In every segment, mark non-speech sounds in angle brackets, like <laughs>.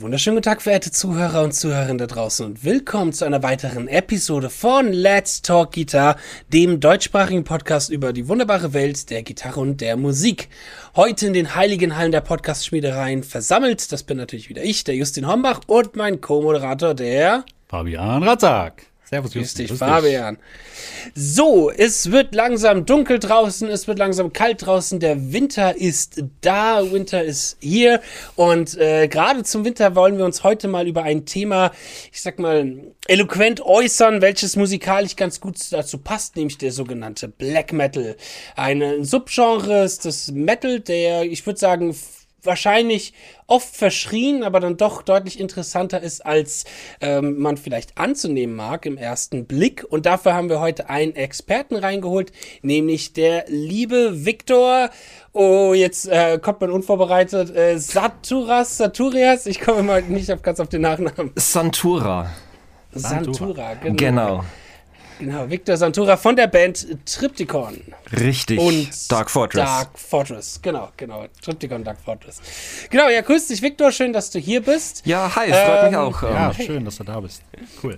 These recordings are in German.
Wunderschönen guten Tag, verehrte Zuhörer und Zuhörerinnen da draußen und willkommen zu einer weiteren Episode von Let's Talk Guitar, dem deutschsprachigen Podcast über die wunderbare Welt der Gitarre und der Musik. Heute in den heiligen Hallen der Podcast-Schmiedereien versammelt, das bin natürlich wieder ich, der Justin Hombach und mein Co-Moderator, der Fabian Ratzak. Servus, Grüß dich, Fabian. So, es wird langsam dunkel draußen, es wird langsam kalt draußen, der Winter ist da, Winter ist hier und äh, gerade zum Winter wollen wir uns heute mal über ein Thema, ich sag mal, eloquent äußern, welches musikalisch ganz gut dazu passt, nämlich der sogenannte Black Metal. Ein Subgenre ist das Metal, der, ich würde sagen, wahrscheinlich oft verschrien, aber dann doch deutlich interessanter ist, als ähm, man vielleicht anzunehmen mag im ersten Blick. Und dafür haben wir heute einen Experten reingeholt, nämlich der liebe Viktor. Oh, jetzt äh, kommt man unvorbereitet. Äh, Saturas, Saturias, ich komme mal nicht auf, ganz auf den Nachnamen. Santura. Santura, Santura genau. genau. Genau, Victor Santura von der Band Triptychon. Richtig. Und Dark Fortress. Dark Fortress, genau, genau. Triptychon, Dark Fortress. Genau, ja, grüß dich, Victor. Schön, dass du hier bist. Ja, hi, freut ähm, mich auch. Ja, schön, dass du da bist. Cool.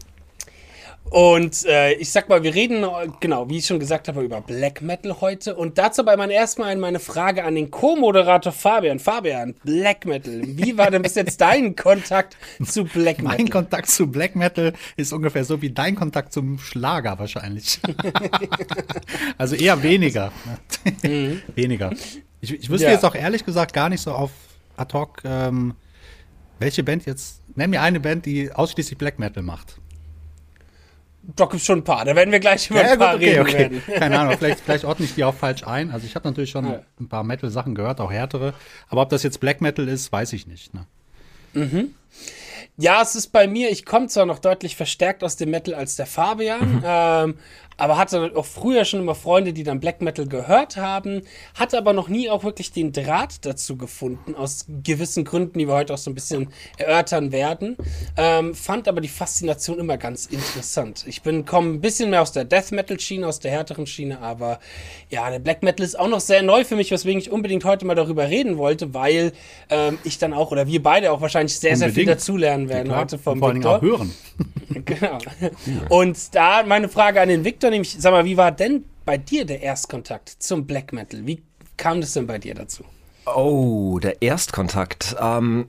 Und äh, ich sag mal, wir reden, genau, wie ich schon gesagt habe, über Black Metal heute. Und dazu aber mal erstmal meine Frage an den Co-Moderator Fabian. Fabian, Black Metal. Wie war denn bis jetzt dein <laughs> Kontakt zu Black Metal? Mein Kontakt zu Black Metal ist ungefähr so wie dein Kontakt zum Schlager wahrscheinlich. <laughs> also eher weniger. Mhm. <laughs> weniger. Ich, ich wüsste ja. jetzt auch ehrlich gesagt gar nicht so auf ad hoc, ähm, welche Band jetzt. Nenn mir eine Band, die ausschließlich Black Metal macht. Doch, gibt schon ein paar. Da werden wir gleich über ja, ein paar gut, okay, reden okay. werden. <laughs> Keine Ahnung, vielleicht, vielleicht ordne ich die auch falsch ein. Also ich habe natürlich schon ja. ein paar Metal-Sachen gehört, auch härtere. Aber ob das jetzt Black Metal ist, weiß ich nicht. Ne? Mhm. Ja, es ist bei mir, ich komme zwar noch deutlich verstärkt aus dem Metal als der Fabian, mhm. ähm, aber hatte auch früher schon immer Freunde, die dann Black Metal gehört haben, hatte aber noch nie auch wirklich den Draht dazu gefunden, aus gewissen Gründen, die wir heute auch so ein bisschen erörtern werden. Ähm, fand aber die Faszination immer ganz interessant. Ich bin komme ein bisschen mehr aus der Death Metal Schiene, aus der härteren Schiene, aber ja, der Black Metal ist auch noch sehr neu für mich, weswegen ich unbedingt heute mal darüber reden wollte, weil ähm, ich dann auch oder wir beide auch wahrscheinlich sehr, unbedingt. sehr viel dazulernen werden ja, heute vom Vor allem auch hören. <laughs> genau. Und da meine Frage an den Victor nämlich, sag mal, wie war denn bei dir der Erstkontakt zum Black Metal? Wie kam das denn bei dir dazu? Oh, der Erstkontakt. Ähm,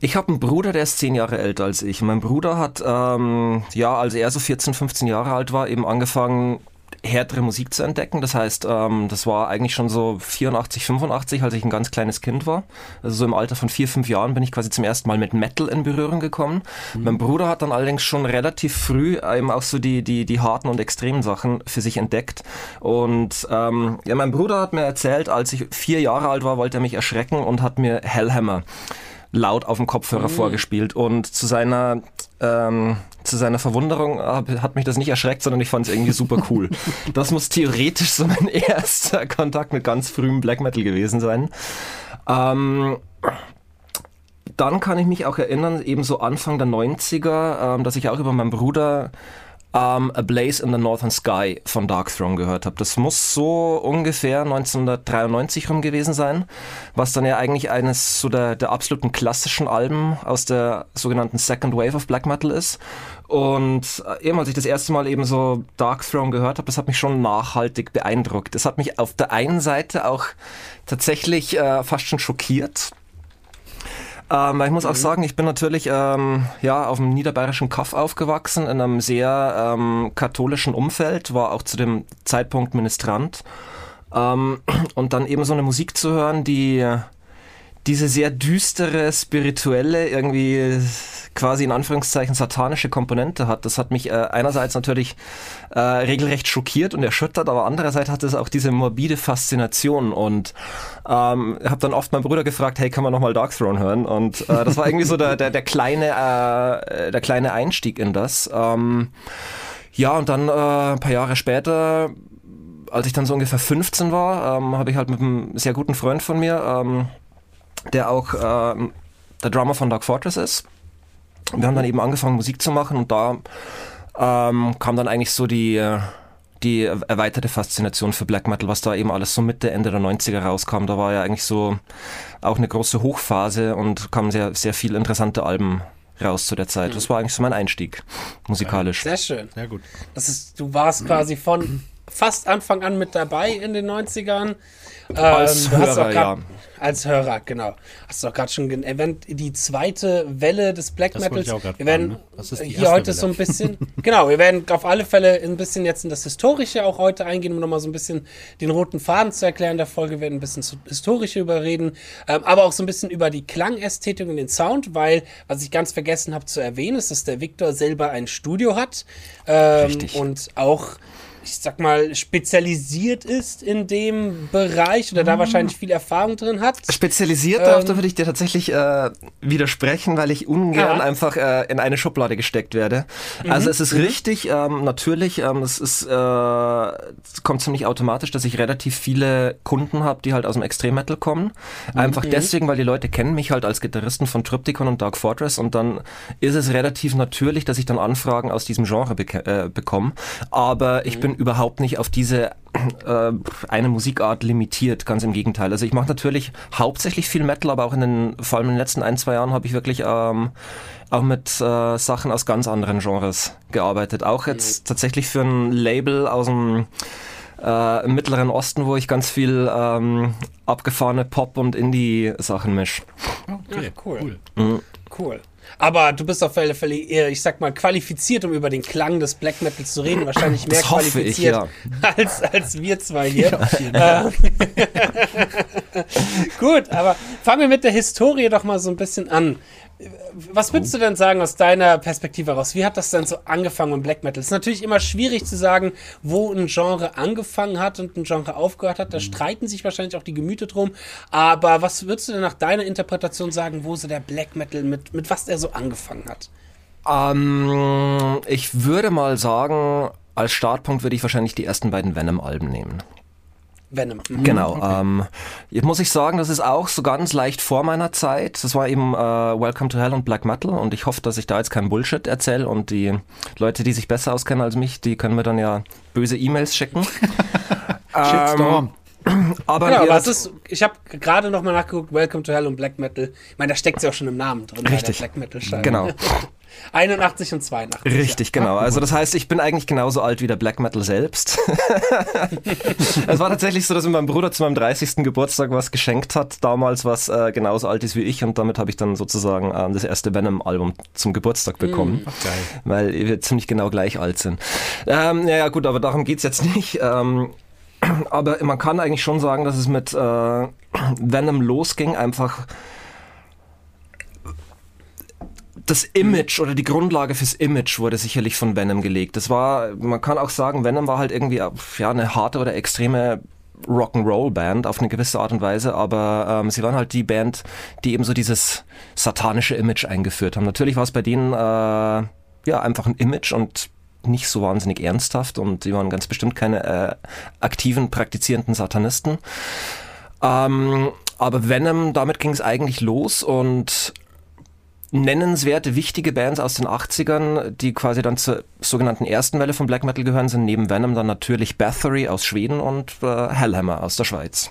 ich habe einen Bruder, der ist zehn Jahre älter als ich. Mein Bruder hat, ähm, ja, als er so 14, 15 Jahre alt war, eben angefangen, härtere Musik zu entdecken. Das heißt, ähm, das war eigentlich schon so 84, 85, als ich ein ganz kleines Kind war. Also so im Alter von vier, fünf Jahren bin ich quasi zum ersten Mal mit Metal in Berührung gekommen. Mhm. Mein Bruder hat dann allerdings schon relativ früh eben auch so die, die, die harten und extremen Sachen für sich entdeckt. Und ähm, ja, mein Bruder hat mir erzählt, als ich vier Jahre alt war, wollte er mich erschrecken und hat mir Hellhammer laut auf dem Kopfhörer mhm. vorgespielt und zu seiner ähm, zu seiner Verwunderung hat mich das nicht erschreckt, sondern ich fand es irgendwie super cool. <laughs> das muss theoretisch so mein <laughs> erster Kontakt mit ganz frühem Black Metal gewesen sein. Ähm, dann kann ich mich auch erinnern, eben so Anfang der 90er, ähm, dass ich auch über meinen Bruder ähm, A Blaze in the Northern Sky von Darkthrone gehört habe. Das muss so ungefähr 1993 rum gewesen sein, was dann ja eigentlich eines so der, der absoluten klassischen Alben aus der sogenannten Second Wave of Black Metal ist. Und äh, eben als ich das erste Mal eben so Darkthrone gehört habe, das hat mich schon nachhaltig beeindruckt. Das hat mich auf der einen Seite auch tatsächlich äh, fast schon schockiert, ähm, ich muss auch mhm. sagen, ich bin natürlich ähm, ja, auf dem niederbayerischen Kaff aufgewachsen, in einem sehr ähm, katholischen Umfeld, war auch zu dem Zeitpunkt Ministrant. Ähm, und dann eben so eine Musik zu hören, die diese sehr düstere, spirituelle, irgendwie quasi in Anführungszeichen satanische Komponente hat. Das hat mich äh, einerseits natürlich äh, regelrecht schockiert und erschüttert, aber andererseits hat es auch diese morbide Faszination und ähm, habe dann oft meinen Bruder gefragt, hey, kann man nochmal Darkthrone hören? Und äh, das war irgendwie so der, der, der kleine äh, der kleine Einstieg in das. Ähm, ja, und dann äh, ein paar Jahre später als ich dann so ungefähr 15 war, ähm, habe ich halt mit einem sehr guten Freund von mir, ähm, der auch äh, der Drummer von Dark Fortress ist. Wir haben dann eben angefangen Musik zu machen und da ähm, kam dann eigentlich so die, die erweiterte Faszination für Black Metal, was da eben alles so Mitte, Ende der 90er rauskam. Da war ja eigentlich so auch eine große Hochphase und kamen sehr, sehr viele interessante Alben raus zu der Zeit. Das war eigentlich so mein Einstieg musikalisch. Sehr schön. Sehr gut. Das ist, du warst quasi von fast Anfang an mit dabei in den 90ern. Als Ähm, Hörer, grad- ja. Als Hörer, genau. Hast du auch gerade schon erwähnt, die zweite Welle des Black Das Metals. ich auch grad wir werden fragen, ne? Ist die hier erste heute Welle? so ein bisschen, <laughs> genau, wir werden auf alle Fälle ein bisschen jetzt in das Historische auch heute eingehen, um nochmal so ein bisschen den roten Faden zu erklären. Der Folge wir werden ein bisschen zu Historische überreden, ähm, aber auch so ein bisschen über die Klangästhetik und den Sound, weil, was ich ganz vergessen habe zu erwähnen, ist, dass der Victor selber ein Studio hat ähm, Richtig. und auch ich sag mal, spezialisiert ist in dem Bereich oder Mhm. da wahrscheinlich viel Erfahrung drin hat. Spezialisiert Ähm, darauf, da würde ich dir tatsächlich äh, widersprechen, weil ich ungern Ja. einfach äh, in eine Schublade gesteckt werde. Also es ist richtig, ähm, natürlich, ähm, es ist, äh, es kommt ziemlich automatisch, dass ich relativ viele Kunden habe, die halt aus dem Extrem-Metal kommen. Einfach deswegen, weil die Leute kennen mich halt als Gitarristen von Triptychon und Dark Fortress und dann ist es relativ natürlich, dass ich dann Anfragen aus diesem Genre beke äh, bekomme. Aber ich bin überhaupt nicht auf diese äh, eine Musikart limitiert, ganz im Gegenteil. Also ich mache natürlich hauptsächlich viel Metal, aber auch in den, vor allem in den letzten ein, zwei Jahren habe ich wirklich ähm, auch mit äh, Sachen aus ganz anderen Genres gearbeitet. Auch jetzt tatsächlich für ein Label aus dem äh, im Mittleren Osten, wo ich ganz viel ähm, abgefahrene Pop- und Indie-Sachen misch. Okay, Ach, cool. Mhm. Cool. Aber du bist auf alle Fälle eher, ich sag mal, qualifiziert, um über den Klang des Black Metals zu reden. Wahrscheinlich mehr hoffe ich, qualifiziert ja. als, als wir zwei <laughs> hier. Ähm, <laughs> Gut, aber fangen wir mit der Historie doch mal so ein bisschen an. Was würdest du denn sagen aus deiner Perspektive heraus? Wie hat das denn so angefangen mit Black Metal? Es ist natürlich immer schwierig zu sagen, wo ein Genre angefangen hat und ein Genre aufgehört hat. Da streiten sich wahrscheinlich auch die Gemüter drum. Aber was würdest du denn nach deiner Interpretation sagen, wo so der Black Metal mit, mit was der so angefangen hat? Ähm, ich würde mal sagen, als Startpunkt würde ich wahrscheinlich die ersten beiden Venom-Alben nehmen. Venom. Mhm. Genau. Ähm, jetzt muss ich sagen, das ist auch so ganz leicht vor meiner Zeit. Das war eben äh, Welcome to Hell und Black Metal und ich hoffe, dass ich da jetzt keinen Bullshit erzähle und die Leute, die sich besser auskennen als mich, die können mir dann ja böse E-Mails schicken. <laughs> Shitstorm. Aber, Genau, aber es ist, ich habe gerade nochmal nachgeguckt, Welcome to Hell und Black Metal. Ich meine, da steckt ja auch schon im Namen drin. bei der Richtig. Black Metal. Genau. <laughs> 81 und 82. Richtig, genau. Also das heißt, ich bin eigentlich genauso alt wie der Black Metal selbst. <laughs> es war tatsächlich so, dass mir mein Bruder zu meinem 30. Geburtstag was geschenkt hat, damals was äh, genauso alt ist wie ich und damit habe ich dann sozusagen ähm, das erste Venom-Album zum Geburtstag bekommen. Geil. Weil wir ziemlich genau gleich alt sind. Ähm, ja, ja, gut, aber darum geht's jetzt nicht. Ähm, aber man kann eigentlich schon sagen, dass es mit äh, Venom losging, einfach das Image oder die Grundlage fürs Image wurde sicherlich von Venom gelegt. Das war, man kann auch sagen, Venom war halt irgendwie ja, eine harte oder extreme Rock'n'Roll-Band auf eine gewisse Art und Weise, aber ähm, sie waren halt die Band, die eben so dieses satanische Image eingeführt haben. Natürlich war es bei denen äh, ja einfach ein Image und nicht so wahnsinnig ernsthaft und die waren ganz bestimmt keine äh, aktiven, praktizierenden Satanisten. Ähm, aber Venom, damit ging es eigentlich los und nennenswerte, wichtige Bands aus den 80ern, die quasi dann zur sogenannten ersten Welle von Black Metal gehören, sind neben Venom dann natürlich Bathory aus Schweden und äh, Hellhammer aus der Schweiz.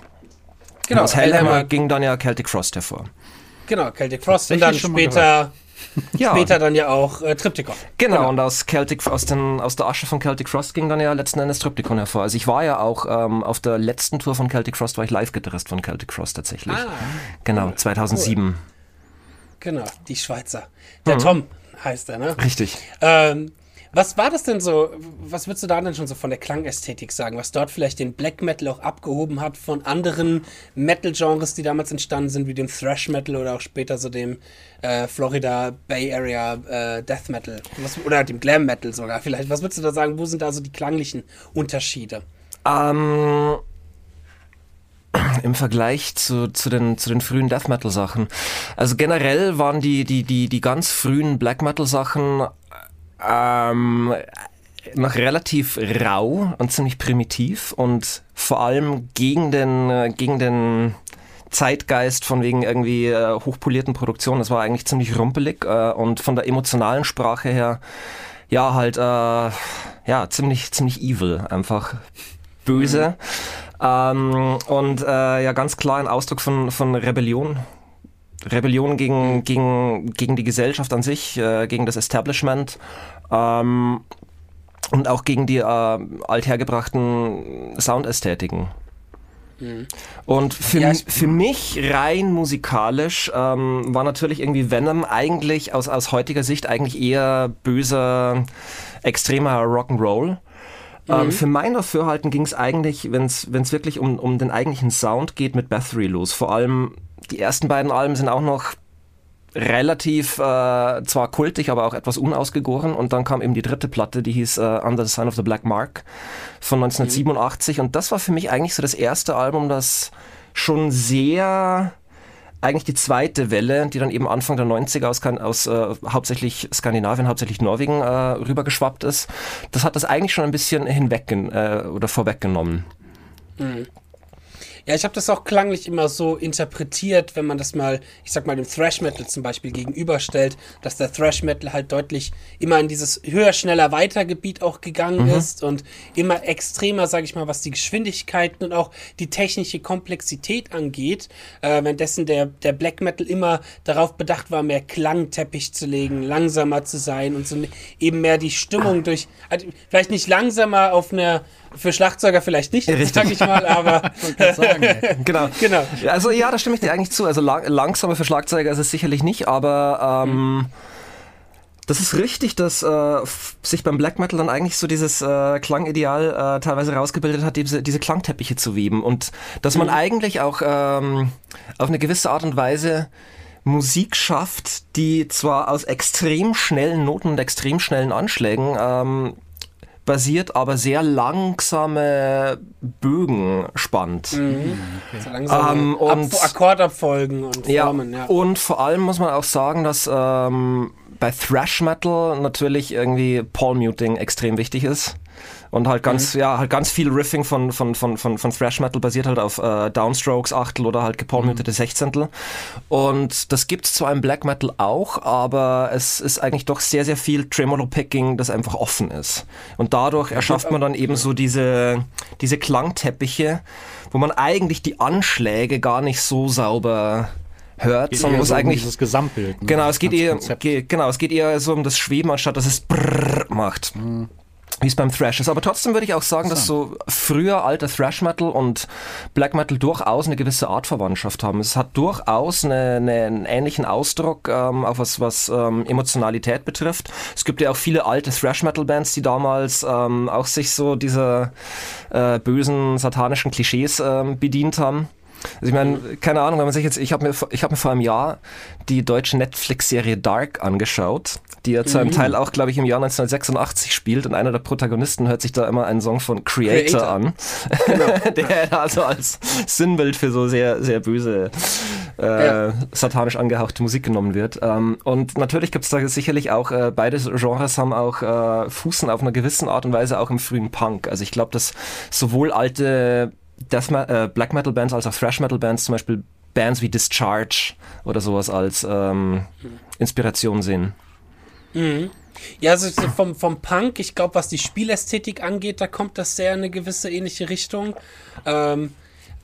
Genau, Und aus Hellhammer Hellhammer, ging dann ja Celtic Frost hervor. genau, Celtic Frost und dann später, <laughs> Ja, später dann ja auch äh, Triptychon. genau, und aus Celtic aus, den, aus der Asche von Celtic Frost ging dann ja letzten Endes Triptychon hervor. Also ich war ja auch ähm, auf der letzten Tour von Celtic Frost, war ich Live-Gitarrist von Celtic Frost tatsächlich. Ah, genau, 2007. genau, die Schweizer. Der Mhm. Tom heißt er, ne? Richtig. Ähm, was war das denn so? Was würdest du da denn schon so von der Klangästhetik sagen? Was dort vielleicht den Black Metal auch abgehoben hat von anderen Metal-Genres, die damals entstanden sind, wie dem Thrash Metal oder auch später so dem äh, Florida Bay Area äh, Death Metal was, oder dem Glam Metal sogar vielleicht. Was würdest du da sagen? Wo sind da so die klanglichen Unterschiede? Ähm, Im Vergleich zu, zu, den, zu den frühen Death Metal Sachen. Also generell waren die, die, die, die ganz frühen Black Metal Sachen ähm, noch relativ rau und ziemlich primitiv und vor allem gegen den, äh, gegen den Zeitgeist von wegen irgendwie äh, hochpolierten Produktionen. Das war eigentlich ziemlich rumpelig äh, und von der emotionalen Sprache her ja, halt, äh, ja, ziemlich, ziemlich evil, einfach böse. Mhm. Ähm, und äh, ja, ganz klar ein Ausdruck von, von Rebellion. Rebellion gegen, mhm. gegen, gegen die Gesellschaft an sich, äh, gegen das Establishment. Ähm, und auch gegen die äh, althergebrachten Soundästhetiken. Mhm. Und für, ja, für mich rein musikalisch ähm, war natürlich irgendwie Venom eigentlich aus, aus heutiger Sicht eigentlich eher böser, extremer Rock'n'Roll. Ähm, mhm. für mein Dafürhalten ging es eigentlich, wenn es wirklich um, um den eigentlichen Sound geht, mit Bathory los. Vor allem die ersten beiden Alben sind auch noch relativ äh, zwar kultig, aber auch etwas unausgegoren. Und dann kam eben die dritte Platte, die hieß äh, Under the Sign of the Black Mark von 1987. Mhm. Und das war für mich eigentlich so das erste Album, das schon sehr eigentlich die zweite Welle, die dann eben Anfang der 90er aus, aus äh, hauptsächlich Skandinavien, hauptsächlich Norwegen äh, rübergeschwappt ist. Das hat das eigentlich schon ein bisschen hinweg äh, oder vorweggenommen. Mhm. Ja, ich habe das auch klanglich immer so interpretiert, wenn man das mal, ich sag mal, dem Thrash Metal zum Beispiel gegenüberstellt, dass der Thrash Metal halt deutlich immer in dieses höher, schneller, weiter Gebiet auch gegangen mhm. ist und immer extremer, sage ich mal, was die Geschwindigkeiten und auch die technische Komplexität angeht, äh, währenddessen der, der Black Metal immer darauf bedacht war, mehr Klangteppich zu legen, langsamer zu sein und so eben mehr die Stimmung durch, also vielleicht nicht langsamer auf einer für Schlagzeuger vielleicht nicht, Richtig. sag ich mal, aber. <laughs> sagen, <laughs> genau. genau. Also ja, da stimme ich dir eigentlich zu. Also lang, langsamer für Schlagzeuger ist es sicherlich nicht, aber ähm, mhm. das ist richtig, dass äh, sich beim Black Metal dann eigentlich so dieses äh, Klangideal äh, teilweise rausgebildet hat, diese, diese Klangteppiche zu weben. Und dass man mhm. eigentlich auch ähm, auf eine gewisse Art und Weise Musik schafft, die zwar aus extrem schnellen Noten und extrem schnellen Anschlägen ähm, basiert, aber sehr langsame Bögen spannt. Mhm. Okay. So langsame ähm, und, Akkordabfolgen und Formen, ja, ja. Und vor allem muss man auch sagen, dass ähm, bei Thrash Metal natürlich irgendwie Paul Muting extrem wichtig ist und halt ganz, mhm. ja, halt ganz viel Riffing von, von, von, von, von Thrash Metal basiert halt auf äh, Downstrokes Achtel oder halt gepalmutete mhm. Sechzehntel. Und das gibt's zwar im Black Metal auch, aber es ist eigentlich doch sehr, sehr viel Tremolo-Picking, das einfach offen ist. Und dadurch erschafft man dann eben so diese, diese Klangteppiche, wo man eigentlich die Anschläge gar nicht so sauber hört, geht sondern muss so eigentlich um dieses Gesamtbild. Ne? Genau, es geht eher, geht, genau, es geht eher so um das Schweben, anstatt dass es brrr macht. Mhm wie es beim Thrash ist. Aber trotzdem würde ich auch sagen, so. dass so früher alter Thrash Metal und Black Metal durchaus eine gewisse Artverwandtschaft haben. Es hat durchaus eine, eine, einen ähnlichen Ausdruck, ähm, auch was, was ähm, Emotionalität betrifft. Es gibt ja auch viele alte Thrash Metal Bands, die damals ähm, auch sich so dieser äh, bösen satanischen Klischees ähm, bedient haben. Also ich meine, keine Ahnung, wenn man sich jetzt, ich habe mir, ich habe mir vor einem Jahr die deutsche Netflix-Serie Dark angeschaut, die ja zu einem mhm. Teil auch, glaube ich, im Jahr 1986 spielt und einer der Protagonisten hört sich da immer einen Song von Creator, Creator. an, genau. <laughs> der also als Sinnbild für so sehr, sehr böse, äh, ja. satanisch angehauchte Musik genommen wird. Ähm, und natürlich gibt es da sicherlich auch, äh, beide Genres haben auch äh, Fußen auf einer gewissen Art und Weise auch im frühen Punk. Also ich glaube, dass sowohl alte Death äh, Black Metal Bands als auch Thrash Metal Bands, zum Beispiel Bands wie Discharge oder sowas als ähm, Inspiration sehen. Mhm. Ja, also vom, vom Punk, ich glaube, was die Spielästhetik angeht, da kommt das sehr in eine gewisse ähnliche Richtung. Ähm,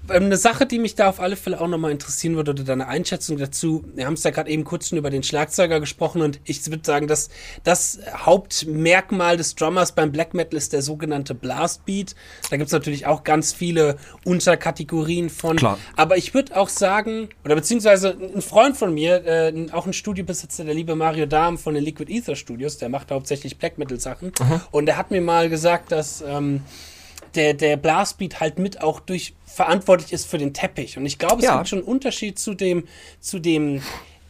eine Sache, die mich da auf alle Fälle auch nochmal interessieren würde, oder deine Einschätzung dazu. Wir haben es ja gerade eben kurz schon über den Schlagzeuger gesprochen und ich würde sagen, dass das Hauptmerkmal des Drummers beim Black Metal ist der sogenannte Blastbeat. Da gibt es natürlich auch ganz viele Unterkategorien von. Klar. Aber ich würde auch sagen, oder beziehungsweise ein Freund von mir, äh, auch ein Studiobesitzer, der liebe Mario Dahm von den Liquid Ether Studios, der macht hauptsächlich Black Metal Sachen. Mhm. Und der hat mir mal gesagt, dass ähm, der, der Blastbeat halt mit auch durch verantwortlich ist für den Teppich. Und ich glaube, es ja. gibt schon einen Unterschied zu dem, zu dem,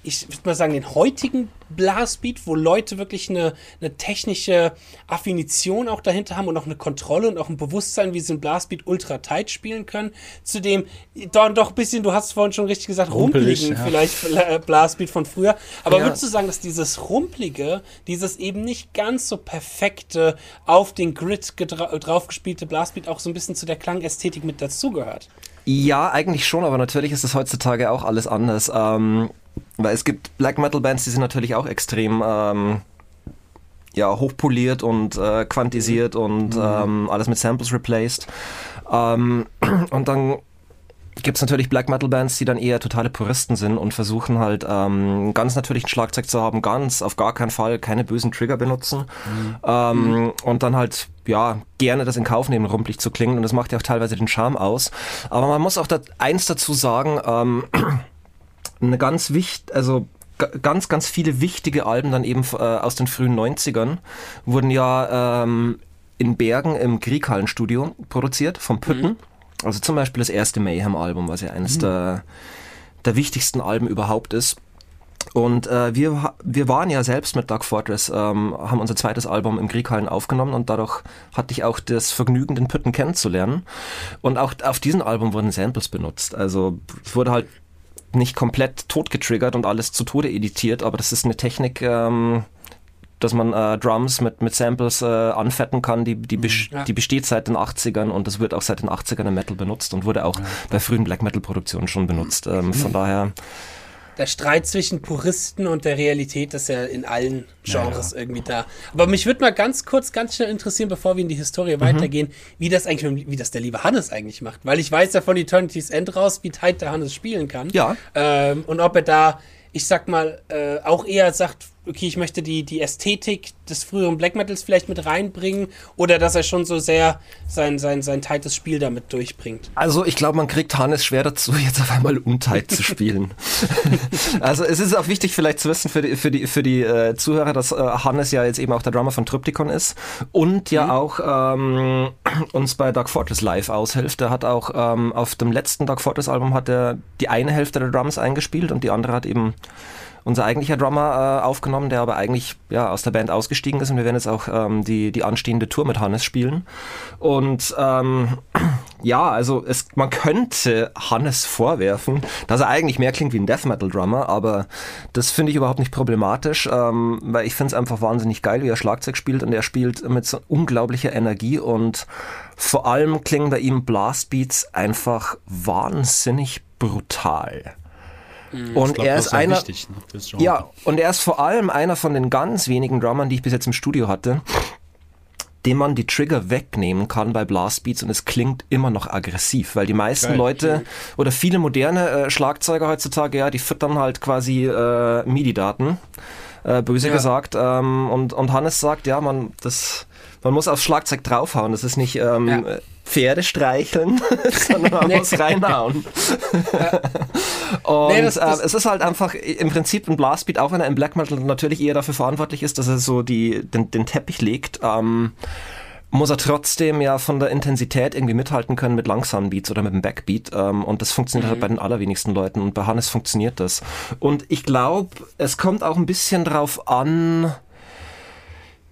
ich würde mal sagen, den heutigen Blastbeat, wo Leute wirklich eine, eine technische Affinition auch dahinter haben und auch eine Kontrolle und auch ein Bewusstsein, wie sie ein Blastbeat ultra tight spielen können, zu dem doch, ein bisschen, du hast es vorhin schon richtig gesagt, rumpeligen ja. vielleicht äh, Blastbeat von früher. Aber ja. würdest du sagen, dass dieses rumpelige, dieses eben nicht ganz so perfekte, auf den Grid draufgespielte Blastbeat auch so ein bisschen zu der Klangästhetik mit dazugehört? Ja, eigentlich schon, aber natürlich ist es heutzutage auch alles anders. Ähm, weil es gibt Black Metal Bands, die sind natürlich auch extrem ähm, ja, hochpoliert und äh, quantisiert und mhm. ähm, alles mit Samples replaced. Ähm, <clears throat> und dann gibt es natürlich Black Metal Bands, die dann eher totale Puristen sind und versuchen halt ähm, ganz natürlich ein Schlagzeug zu haben, ganz auf gar keinen Fall keine bösen Trigger benutzen mhm. Ähm, mhm. und dann halt ja gerne das in Kauf nehmen, rumpelig zu klingen und das macht ja auch teilweise den Charme aus. Aber man muss auch da eins dazu sagen, ähm, <clears throat> eine ganz wichtig, also ganz, ganz viele wichtige Alben dann eben äh, aus den frühen 90ern wurden ja ähm, in Bergen im Grieghallenstudio produziert, vom Pütten. Mhm. Also zum Beispiel das erste Mayhem-Album, was ja eines mhm. der, der wichtigsten Alben überhaupt ist. Und äh, wir, wir waren ja selbst mit Dark Fortress, ähm, haben unser zweites Album im Grieghallen aufgenommen und dadurch hatte ich auch das Vergnügen, den Pütten kennenzulernen. Und auch auf diesem Album wurden Samples benutzt. Also es wurde halt nicht komplett tot getriggert und alles zu Tode editiert, aber das ist eine Technik, ähm, dass man äh, Drums mit, mit Samples äh, anfetten kann, die, die, mhm. ja. die besteht seit den 80ern und das wird auch seit den 80ern im Metal benutzt und wurde auch ja. bei frühen Black Metal Produktionen schon benutzt. Ähm, von mhm. daher der Streit zwischen Puristen und der Realität ist ja in allen Genres ja, ja. irgendwie da. Aber mich würde mal ganz kurz, ganz schnell interessieren, bevor wir in die Historie mhm. weitergehen, wie das eigentlich, wie das der liebe Hannes eigentlich macht. Weil ich weiß ja von Eternity's End raus, wie tight der Hannes spielen kann. Ja. Ähm, und ob er da, ich sag mal, äh, auch eher sagt, okay, ich möchte die, die Ästhetik des früheren Black Metals vielleicht mit reinbringen oder dass er schon so sehr sein, sein, sein tightes Spiel damit durchbringt? Also ich glaube, man kriegt Hannes schwer dazu, <laughs> jetzt auf einmal untight zu spielen. <laughs> also es ist auch wichtig vielleicht zu wissen für die, für die, für die äh, Zuhörer, dass äh, Hannes ja jetzt eben auch der Drummer von Triptychon ist und ja mhm. auch ähm, <clears throat> uns bei Dark Fortress live aushilft. Er hat auch ähm, auf dem letzten Dark Fortress Album hat er die eine Hälfte der Drums eingespielt und die andere hat eben unser eigentlicher Drummer äh, aufgenommen, der aber eigentlich ja, aus der Band ausgestiegen ist und wir werden jetzt auch ähm, die, die anstehende Tour mit Hannes spielen. Und ähm, <clears throat> ja, also es, man könnte Hannes vorwerfen, dass er eigentlich mehr klingt wie ein Death Metal Drummer, aber das finde ich überhaupt nicht problematisch, ähm, weil ich finde es einfach wahnsinnig geil, wie er Schlagzeug spielt und er spielt mit so unglaublicher Energie und vor allem klingen bei ihm Blastbeats einfach wahnsinnig brutal. Mhm. Und glaub, er ist einer, wichtig, ne, ja, und er ist vor allem einer von den ganz wenigen Drummern, die ich bis jetzt im Studio hatte, dem man die Trigger wegnehmen kann bei Blastbeats und es klingt immer noch aggressiv, weil die meisten Geil. Leute oder viele moderne äh, Schlagzeuger heutzutage, ja, die füttern halt quasi äh, MIDI-Daten, äh, böse ja. gesagt. Ähm, und, und Hannes sagt, ja, man, das, man muss aufs Schlagzeug draufhauen. Das ist nicht ähm, ja. Pferde streicheln, <laughs> sondern man <laughs> nee. muss reinhauen. Und nee, das, das äh, es ist halt einfach im Prinzip ein Blastbeat, auch wenn er im Black Metal natürlich eher dafür verantwortlich ist, dass er so die, den, den Teppich legt. Ähm, muss er trotzdem ja von der Intensität irgendwie mithalten können mit langsamen Beats oder mit dem Backbeat. Ähm, und das funktioniert halt mhm. halt bei den allerwenigsten Leuten. Und bei Hannes funktioniert das. Und ich glaube, es kommt auch ein bisschen drauf an,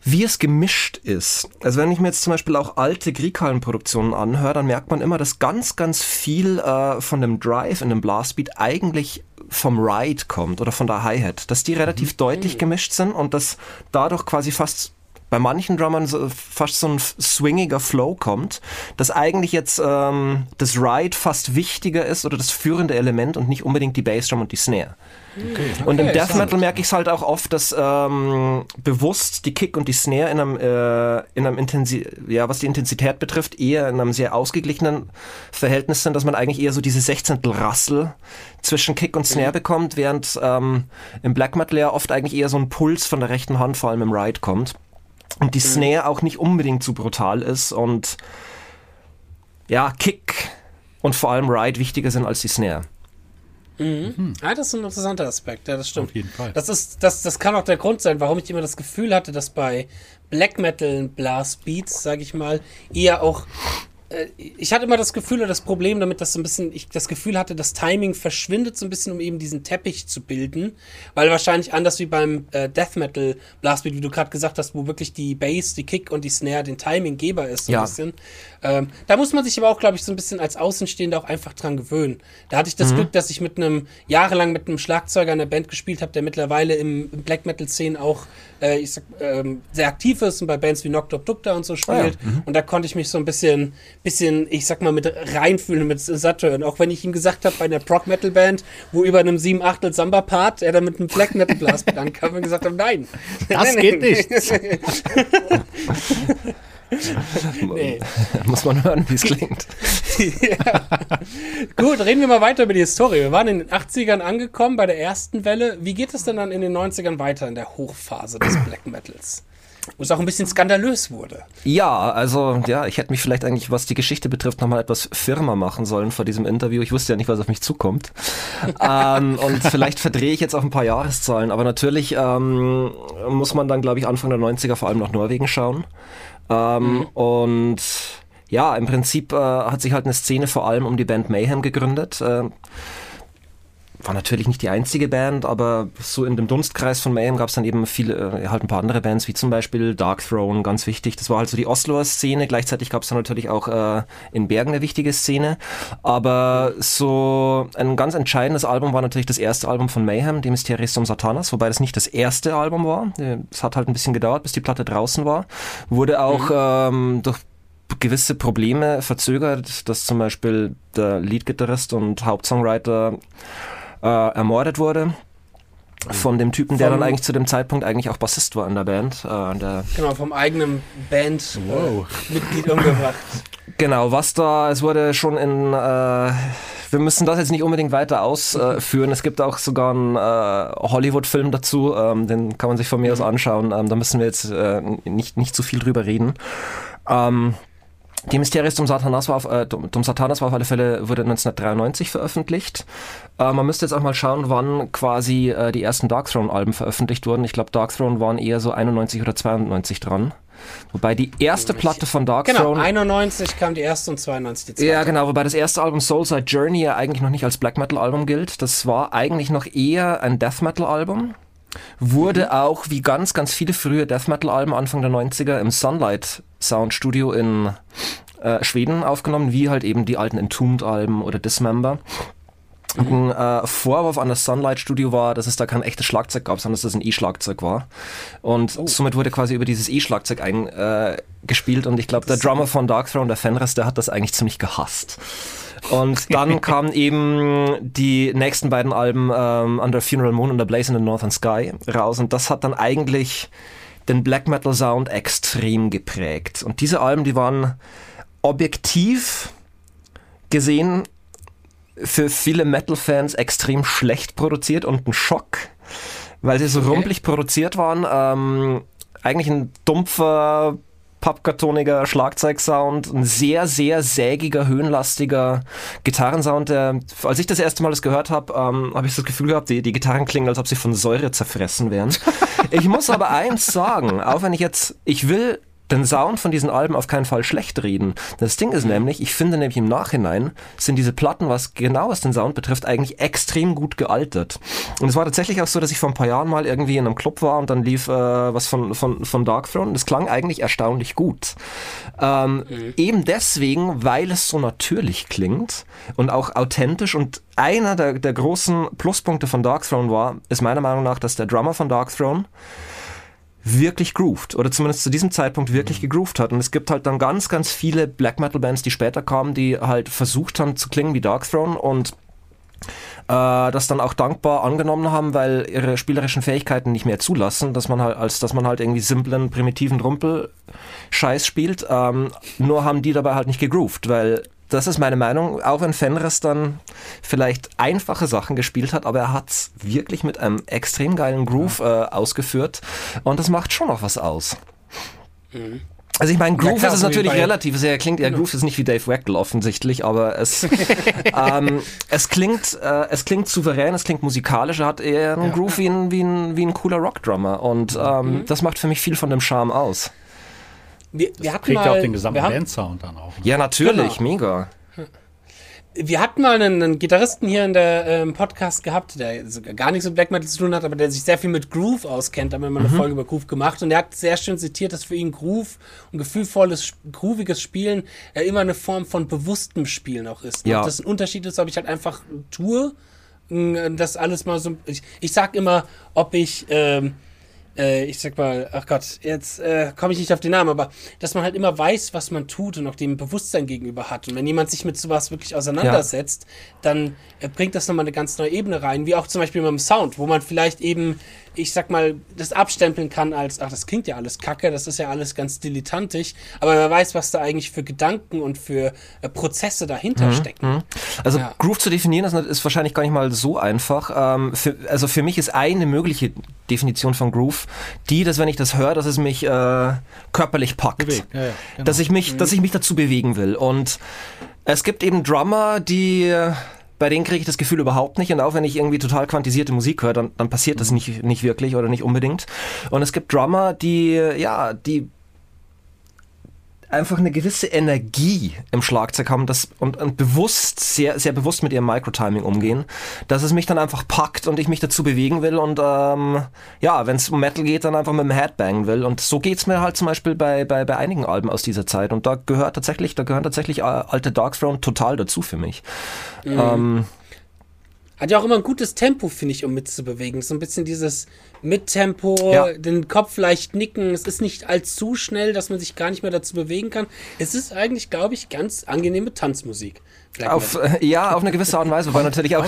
wie es gemischt ist. Also wenn ich mir jetzt zum Beispiel auch alte Grieghallenproduktionen anhöre, dann merkt man immer, dass ganz, ganz viel äh, von dem Drive in dem Blastbeat eigentlich vom Ride kommt oder von der Hi-Hat, dass die relativ mhm. deutlich gemischt sind und dass dadurch quasi fast bei manchen Drummern so, fast so ein swingiger Flow kommt, dass eigentlich jetzt ähm, das Ride fast wichtiger ist oder das führende Element und nicht unbedingt die Bassdrum und die Snare. Okay. Und im Death Metal merke ich es halt auch oft, dass ähm, bewusst die Kick und die Snare in einem, äh, in einem Intensi ja, was die Intensität betrifft, eher in einem sehr ausgeglichenen Verhältnis sind, dass man eigentlich eher so diese Sechzehntel Rassel zwischen Kick und Snare mhm. bekommt, während ähm, im Black Metal ja oft eigentlich eher so ein Puls von der rechten Hand, vor allem im Ride, kommt. Und die mhm. Snare auch nicht unbedingt zu brutal ist und ja, Kick und vor allem Ride wichtiger sind als die Snare. Mhm. Mhm. Ja, das ist ein interessanter Aspekt, ja, das stimmt. Auf jeden Fall. Das, ist, das, das kann auch der Grund sein, warum ich immer das Gefühl hatte, dass bei Black Metal Blast Beats, sag ich mal, eher auch ich hatte immer das Gefühl oder das Problem damit, dass so ein bisschen, ich das Gefühl hatte, das Timing verschwindet so ein bisschen, um eben diesen Teppich zu bilden. Weil wahrscheinlich anders wie beim äh, Death Metal Blastbeat, wie du gerade gesagt hast, wo wirklich die Bass, die Kick und die Snare den Timinggeber ist, so ja. ein bisschen. Ähm, da muss man sich aber auch, glaube ich, so ein bisschen als Außenstehender auch einfach dran gewöhnen. Da hatte ich das mhm. Glück, dass ich mit einem, jahrelang mit einem Schlagzeuger in der Band gespielt habe, der mittlerweile im, im Black Metal-Szenen auch äh, ich sag, ähm, sehr aktiv ist und bei Bands wie Knocked Up Dukta und so spielt. Ah, ja. mhm. Und da konnte ich mich so ein bisschen bisschen, ich sag mal, mit reinfühlen, mit satt hören. Auch wenn ich ihm gesagt habe, bei einer Prog-Metal-Band, wo über einem 7 Achtel Samba-Part er dann mit einem Black Metal-Blas begann, <laughs> kam und gesagt habe, nein. Das <laughs> geht nicht. <laughs> <laughs> nee. <laughs> Muss man hören, wie es klingt. <laughs> ja. Gut, reden wir mal weiter über die Historie. Wir waren in den 80ern angekommen bei der ersten Welle. Wie geht es denn dann in den 90ern weiter in der Hochphase des <clears throat> Black Metals? Wo es auch ein bisschen skandalös wurde. Ja, also ja, ich hätte mich vielleicht eigentlich, was die Geschichte betrifft, nochmal etwas firmer machen sollen vor diesem Interview. Ich wusste ja nicht, was auf mich zukommt. ähm, und vielleicht verdrehe ich jetzt auch ein paar Jahreszahlen, aber natürlich ähm, muss man dann, glaube ich, Anfang der 90er vor allem nach Norwegen schauen. Ähm, mhm. Und ja, im Prinzip äh, hat sich halt eine Szene vor allem um die Band Mayhem gegründet. Äh, war natürlich nicht die einzige Band, aber so in dem Dunstkreis von Mayhem gab es dann eben viele, äh, halt ein paar andere Bands, wie zum Beispiel Dark Throne, ganz wichtig. Das war halt so die Osloer Szene. Gleichzeitig gab es dann natürlich auch äh, in Bergen eine wichtige Szene. Aber so ein ganz entscheidendes Album war natürlich das erste Album von Mayhem, die Mysterium Satanas, wobei das nicht das erste Album war. Es hat halt ein bisschen gedauert, bis die Platte draußen war. Wurde auch mhm. ähm, durch gewisse Probleme verzögert, dass zum Beispiel der Leadgitarrist und Hauptsongwriter äh, ermordet wurde von dem Typen, der dann eigentlich zu dem Zeitpunkt eigentlich auch Bassist war in der Band. Äh, der genau, vom eigenen Bandmitglied wow. umgebracht. <laughs> Genau, was da, es wurde schon in, äh, wir müssen das jetzt nicht unbedingt weiter ausführen. Mhm. es gibt auch sogar einen äh, Hollywood-Film dazu, ähm, den kann man sich von mir aus mhm. anschauen. Ähm, da müssen wir jetzt äh, nicht, nicht zu viel drüber reden. Ähm, die Mysterium zum Satanas war auf, äh, Satanas war auf alle Fälle, wurde 1993 veröffentlicht. Äh, man müsste jetzt auch mal schauen, wann quasi äh, die ersten Dark Throne-Alben veröffentlicht wurden. Ich glaube, Dark Throne waren eher so 91 oder 92 dran. Wobei die erste Platte von Dark genau, Throne. Genau, 91 kam die erste und 92 die zweite. Ja, genau, wobei das erste Album Soulside Journey ja eigentlich noch nicht als Black Metal Album gilt. Das war eigentlich noch eher ein Death Metal Album. Wurde mhm. auch, wie ganz, ganz viele frühe Death Metal Alben Anfang der 90er im Sunlight Sound Studio in äh, Schweden aufgenommen, wie halt eben die alten Entombed-Alben oder Dismember. Ein äh, Vorwurf an das Sunlight Studio war, dass es da kein echtes Schlagzeug gab, sondern dass das ein E-Schlagzeug war. Und oh. somit wurde quasi über dieses E-Schlagzeug eingespielt. Äh, und ich glaube, der Drummer von Dark Throne, der Fenris, der hat das eigentlich ziemlich gehasst. Und dann kamen eben die nächsten beiden Alben ähm, Under Funeral Moon und The Blaze in the Northern Sky raus. Und das hat dann eigentlich den Black Metal Sound extrem geprägt. Und diese Alben, die waren objektiv gesehen für viele Metal-Fans extrem schlecht produziert und ein Schock, weil sie so okay. rumpelig produziert waren. Ähm, eigentlich ein dumpfer, pappkartoniger Schlagzeugsound, ein sehr, sehr sägiger, höhenlastiger Gitarrensound. Der, als ich das erste Mal das gehört habe, ähm, habe ich das Gefühl gehabt, die, die Gitarren klingen, als ob sie von Säure zerfressen wären. <laughs> ich muss aber eins sagen, auch wenn ich jetzt, ich will den Sound von diesen Alben auf keinen Fall schlecht reden. Das Ding ist nämlich, ich finde nämlich im Nachhinein sind diese Platten, was genau was den Sound betrifft, eigentlich extrem gut gealtert. Und es war tatsächlich auch so, dass ich vor ein paar Jahren mal irgendwie in einem Club war und dann lief äh, was von, von, von Dark Throne und es klang eigentlich erstaunlich gut. Ähm, mhm. Eben deswegen, weil es so natürlich klingt und auch authentisch und einer der, der großen Pluspunkte von Dark Throne war, ist meiner Meinung nach, dass der Drummer von Dark Throne wirklich grooved oder zumindest zu diesem Zeitpunkt wirklich mhm. gegrooved hat. Und es gibt halt dann ganz, ganz viele Black Metal Bands, die später kamen, die halt versucht haben zu klingen wie Dark Throne und äh, das dann auch dankbar angenommen haben, weil ihre spielerischen Fähigkeiten nicht mehr zulassen, dass man halt, als dass man halt irgendwie simplen, primitiven Rumpel-Scheiß spielt. Ähm, nur haben die dabei halt nicht gegrooved, weil das ist meine Meinung, auch wenn Fenris dann vielleicht einfache Sachen gespielt hat, aber er hat es wirklich mit einem extrem geilen Groove äh, ausgeführt und das macht schon noch was aus. Mhm. Also ich meine, Groove ja, klar, ist es natürlich relativ. Er klingt, ja, Groove ist nicht wie Dave Wackel offensichtlich, aber es, <laughs> ähm, es klingt, äh, es klingt souverän, es klingt musikalisch, er hat eher einen ja, Groove. Wie, ein, wie, ein, wie ein cooler Rockdrummer und ähm, mhm. das macht für mich viel von dem Charme aus. Wir, das wir hatten mal, ja auch den gesamten Bandsound dann auch. Ne? Ja, natürlich, genau. mega. Wir hatten mal einen, einen Gitarristen hier in der ähm, Podcast gehabt, der gar nichts mit Black Metal zu tun hat, aber der sich sehr viel mit Groove auskennt. Da haben wir mal eine mhm. Folge über Groove gemacht und er hat sehr schön zitiert, dass für ihn Groove und gefühlvolles, grooviges Spielen äh, immer eine Form von bewusstem Spielen auch ist. Ja. Und das ein Unterschied ist, ob ich halt einfach tue, das alles mal so. Ich, ich sag immer, ob ich ähm, äh, ich sag mal, ach Gott, jetzt äh, komme ich nicht auf den Namen, aber dass man halt immer weiß, was man tut und auch dem Bewusstsein gegenüber hat. Und wenn jemand sich mit sowas wirklich auseinandersetzt, ja. dann äh, bringt das nochmal eine ganz neue Ebene rein, wie auch zum Beispiel mit dem Sound, wo man vielleicht eben, ich sag mal, das abstempeln kann als, ach, das klingt ja alles kacke, das ist ja alles ganz dilettantisch, aber wer weiß, was da eigentlich für Gedanken und für äh, Prozesse dahinter mhm, stecken. Mhm. Also ja. Groove zu definieren ist, ist, wahrscheinlich gar nicht mal so einfach. Ähm, für, also für mich ist eine mögliche Definition von Groove die, dass wenn ich das höre, dass es mich äh, körperlich packt. Ja, ja, genau. Dass ich mich, mhm. dass ich mich dazu bewegen will. Und es gibt eben Drummer, die bei denen kriege ich das Gefühl überhaupt nicht. Und auch wenn ich irgendwie total quantisierte Musik höre, dann, dann passiert das mhm. nicht, nicht wirklich oder nicht unbedingt. Und es gibt Drummer, die, ja, die einfach eine gewisse Energie im Schlagzeug haben das, und, und bewusst, sehr, sehr bewusst mit ihrem Microtiming umgehen, dass es mich dann einfach packt und ich mich dazu bewegen will und ähm, ja, wenn es um Metal geht, dann einfach mit dem Headbang will. Und so geht's mir halt zum Beispiel bei, bei, bei einigen Alben aus dieser Zeit. Und da gehört tatsächlich, da gehören tatsächlich äh, alte Darkthrone total dazu für mich. Mhm. Ähm, hat ja auch immer ein gutes Tempo, finde ich, um mitzubewegen. So ein bisschen dieses Mittempo, ja. den Kopf leicht nicken. Es ist nicht allzu schnell, dass man sich gar nicht mehr dazu bewegen kann. Es ist eigentlich, glaube ich, ganz angenehme Tanzmusik. Auf, äh, ja, auf eine gewisse Art und Weise, weil natürlich auch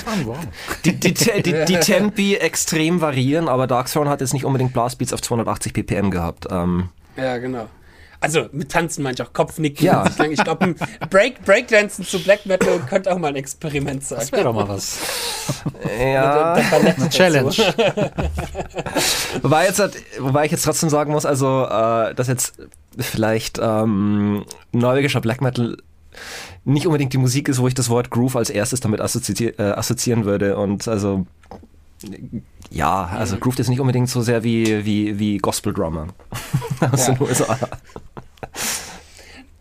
die, die, die, die, Tempi extrem variieren, aber Darkthrone hat jetzt nicht unbedingt Blastbeats auf 280 ppm gehabt. Ähm. Ja, genau. Also mit Tanzen meine ich auch Kopfnicken. Ja. Ich glaube, Break, Breakdancen zu Black Metal könnte auch mal ein Experiment sein. Das wäre doch mal was. ja. Eine Challenge. <laughs> wobei, jetzt, wobei ich jetzt trotzdem sagen muss, also, äh, dass jetzt vielleicht ähm, norwegischer Black Metal nicht unbedingt die Musik ist, wo ich das Wort Groove als erstes damit assozi äh, assoziieren würde. Und also ja, also Groove ist nicht unbedingt so sehr wie, wie, wie Gospel Drummer <laughs> aus ja. den USA.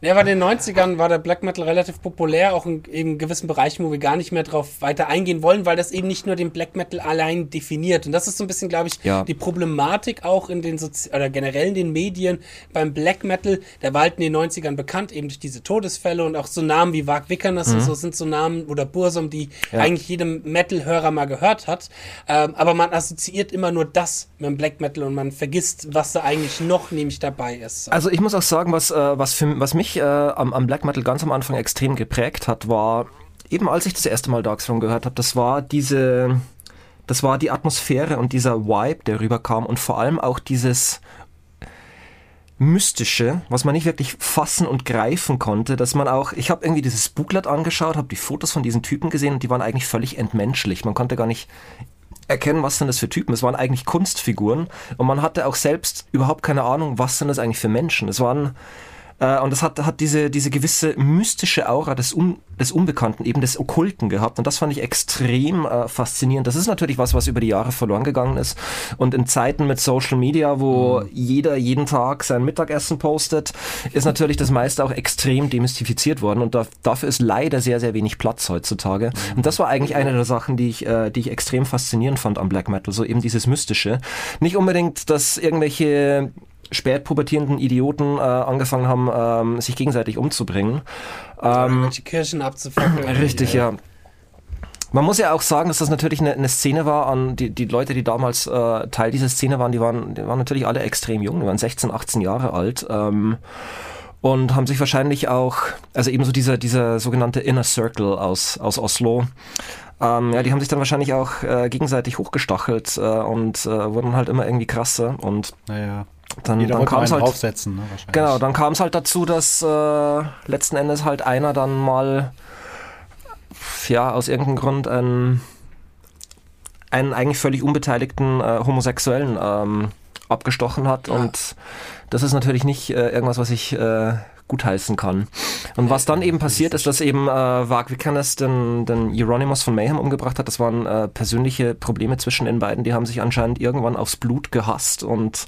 Ja, bei den 90ern war der Black Metal relativ populär, auch in, in gewissen Bereichen, wo wir gar nicht mehr drauf weiter eingehen wollen, weil das eben nicht nur den Black Metal allein definiert. Und das ist so ein bisschen, glaube ich, ja. die Problematik auch in den Sozi oder generell in den Medien beim Black Metal. Der war halt in den 90ern bekannt, eben durch diese Todesfälle und auch so Namen wie Wag Wickernes mhm. und so sind so Namen oder Bursum, die ja. eigentlich jedem Metal-Hörer mal gehört hat. Ähm, aber man assoziiert immer nur das mit dem Black Metal und man vergisst, was da eigentlich noch nämlich dabei ist. So. Also ich muss auch sagen, was, äh, was, für, was mich äh, am, am, Black Metal ganz am Anfang extrem geprägt hat, war eben als ich das erste Mal Darkthrone gehört habe, das war diese, das war die Atmosphäre und dieser Vibe, der rüberkam und vor allem auch dieses Mystische, was man nicht wirklich fassen und greifen konnte, dass man auch, ich habe irgendwie dieses Booklet angeschaut, habe die Fotos von diesen Typen gesehen und die waren eigentlich völlig entmenschlich. Man konnte gar nicht erkennen, was sind das für Typen. Es waren eigentlich Kunstfiguren und man hatte auch selbst überhaupt keine Ahnung, was sind das eigentlich für Menschen. Es waren äh, und das hat, hat diese, diese gewisse mystische Aura des, Un, des Unbekannten, eben des Okkulten gehabt. Und das fand ich extrem äh, faszinierend. Das ist natürlich was, was über die Jahre verloren gegangen ist. Und in Zeiten mit Social Media, wo mhm. jeder jeden Tag sein Mittagessen postet, ist natürlich das meiste auch extrem demystifiziert worden. Und da, dafür ist leider sehr, sehr wenig Platz heutzutage. Mhm. Und das war eigentlich eine der Sachen, die ich, äh, die ich extrem faszinierend fand am Black Metal. So eben dieses Mystische. Nicht unbedingt, dass irgendwelche spätpubertierenden Idioten äh, angefangen haben, ähm, sich gegenseitig umzubringen. Ähm, Kirchen abzufackeln. <clears throat> Richtig, ja. Man muss ja auch sagen, dass das natürlich eine, eine Szene war an die, die Leute, die damals äh, Teil dieser Szene waren, die waren, die waren natürlich alle extrem jung, die waren 16, 18 Jahre alt. Ähm, und haben sich wahrscheinlich auch, also ebenso dieser, dieser sogenannte Inner Circle aus, aus Oslo, ähm, ja, die haben sich dann wahrscheinlich auch äh, gegenseitig hochgestachelt äh, und äh, wurden halt immer irgendwie krasser und naja. Dann, dann kam es halt aufsetzen, ne, Genau, dann kam es halt dazu, dass äh, letzten Endes halt einer dann mal ja aus irgendeinem Grund einen, einen eigentlich völlig unbeteiligten äh, Homosexuellen ähm, abgestochen hat ja. und das ist natürlich nicht äh, irgendwas, was ich äh, gutheißen kann. Und was dann eben passiert ist, dass eben äh, Varg Vikernes den, den Euronymous von Mayhem umgebracht hat. Das waren äh, persönliche Probleme zwischen den beiden. Die haben sich anscheinend irgendwann aufs Blut gehasst und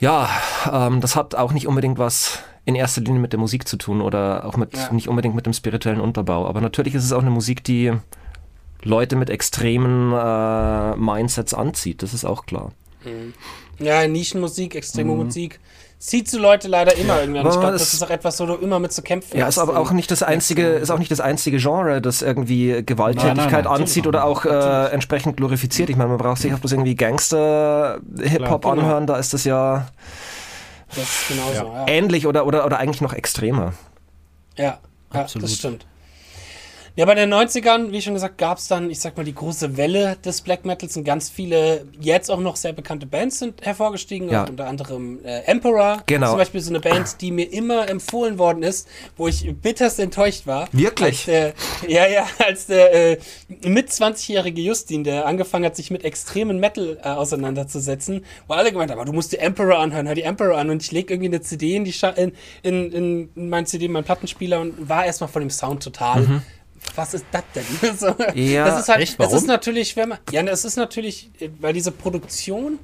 ja, ähm, das hat auch nicht unbedingt was in erster Linie mit der Musik zu tun oder auch mit ja. nicht unbedingt mit dem spirituellen Unterbau. Aber natürlich ist es auch eine Musik, die Leute mit extremen äh, Mindsets anzieht. Das ist auch klar. Mhm. Ja, Nischenmusik, extreme mhm. Musik zieht zu Leute leider immer irgendwie. ich glaube, das ist auch etwas, wo du immer mit zu kämpfen Ja, ist aber auch nicht das einzige, ist auch nicht das einzige Genre, das irgendwie Gewalttätigkeit nein, nein, nein, anzieht oder auch äh, entsprechend glorifiziert. Ich meine, man braucht sich auch bloß irgendwie Gangster-Hip-Hop genau. anhören, da ist das ja, das ist genauso, ja. ja. ähnlich oder, oder, oder eigentlich noch extremer. Ja, ja das stimmt. Ja, bei den 90ern, wie schon gesagt, gab es dann, ich sag mal, die große Welle des Black Metals und ganz viele jetzt auch noch sehr bekannte Bands sind hervorgestiegen, ja. unter anderem äh, Emperor. Genau. Zum Beispiel so eine Band, die mir immer empfohlen worden ist, wo ich bitterst enttäuscht war. Wirklich? Der, ja, ja, <laughs> als der äh, mit 20-jährige Justin, der angefangen hat, sich mit extremen Metal äh, auseinanderzusetzen, wo alle gemeint haben, du musst die Emperor anhören, hör die Emperor an und ich leg irgendwie eine CD in, die Scha in, in, in mein CD, mein Plattenspieler und war erstmal von dem Sound total. Mhm was ist das denn? so, <laughs> ja, das ist halt, echt, warum? das ist natürlich, wenn man, ja, das ist natürlich, weil diese Produktion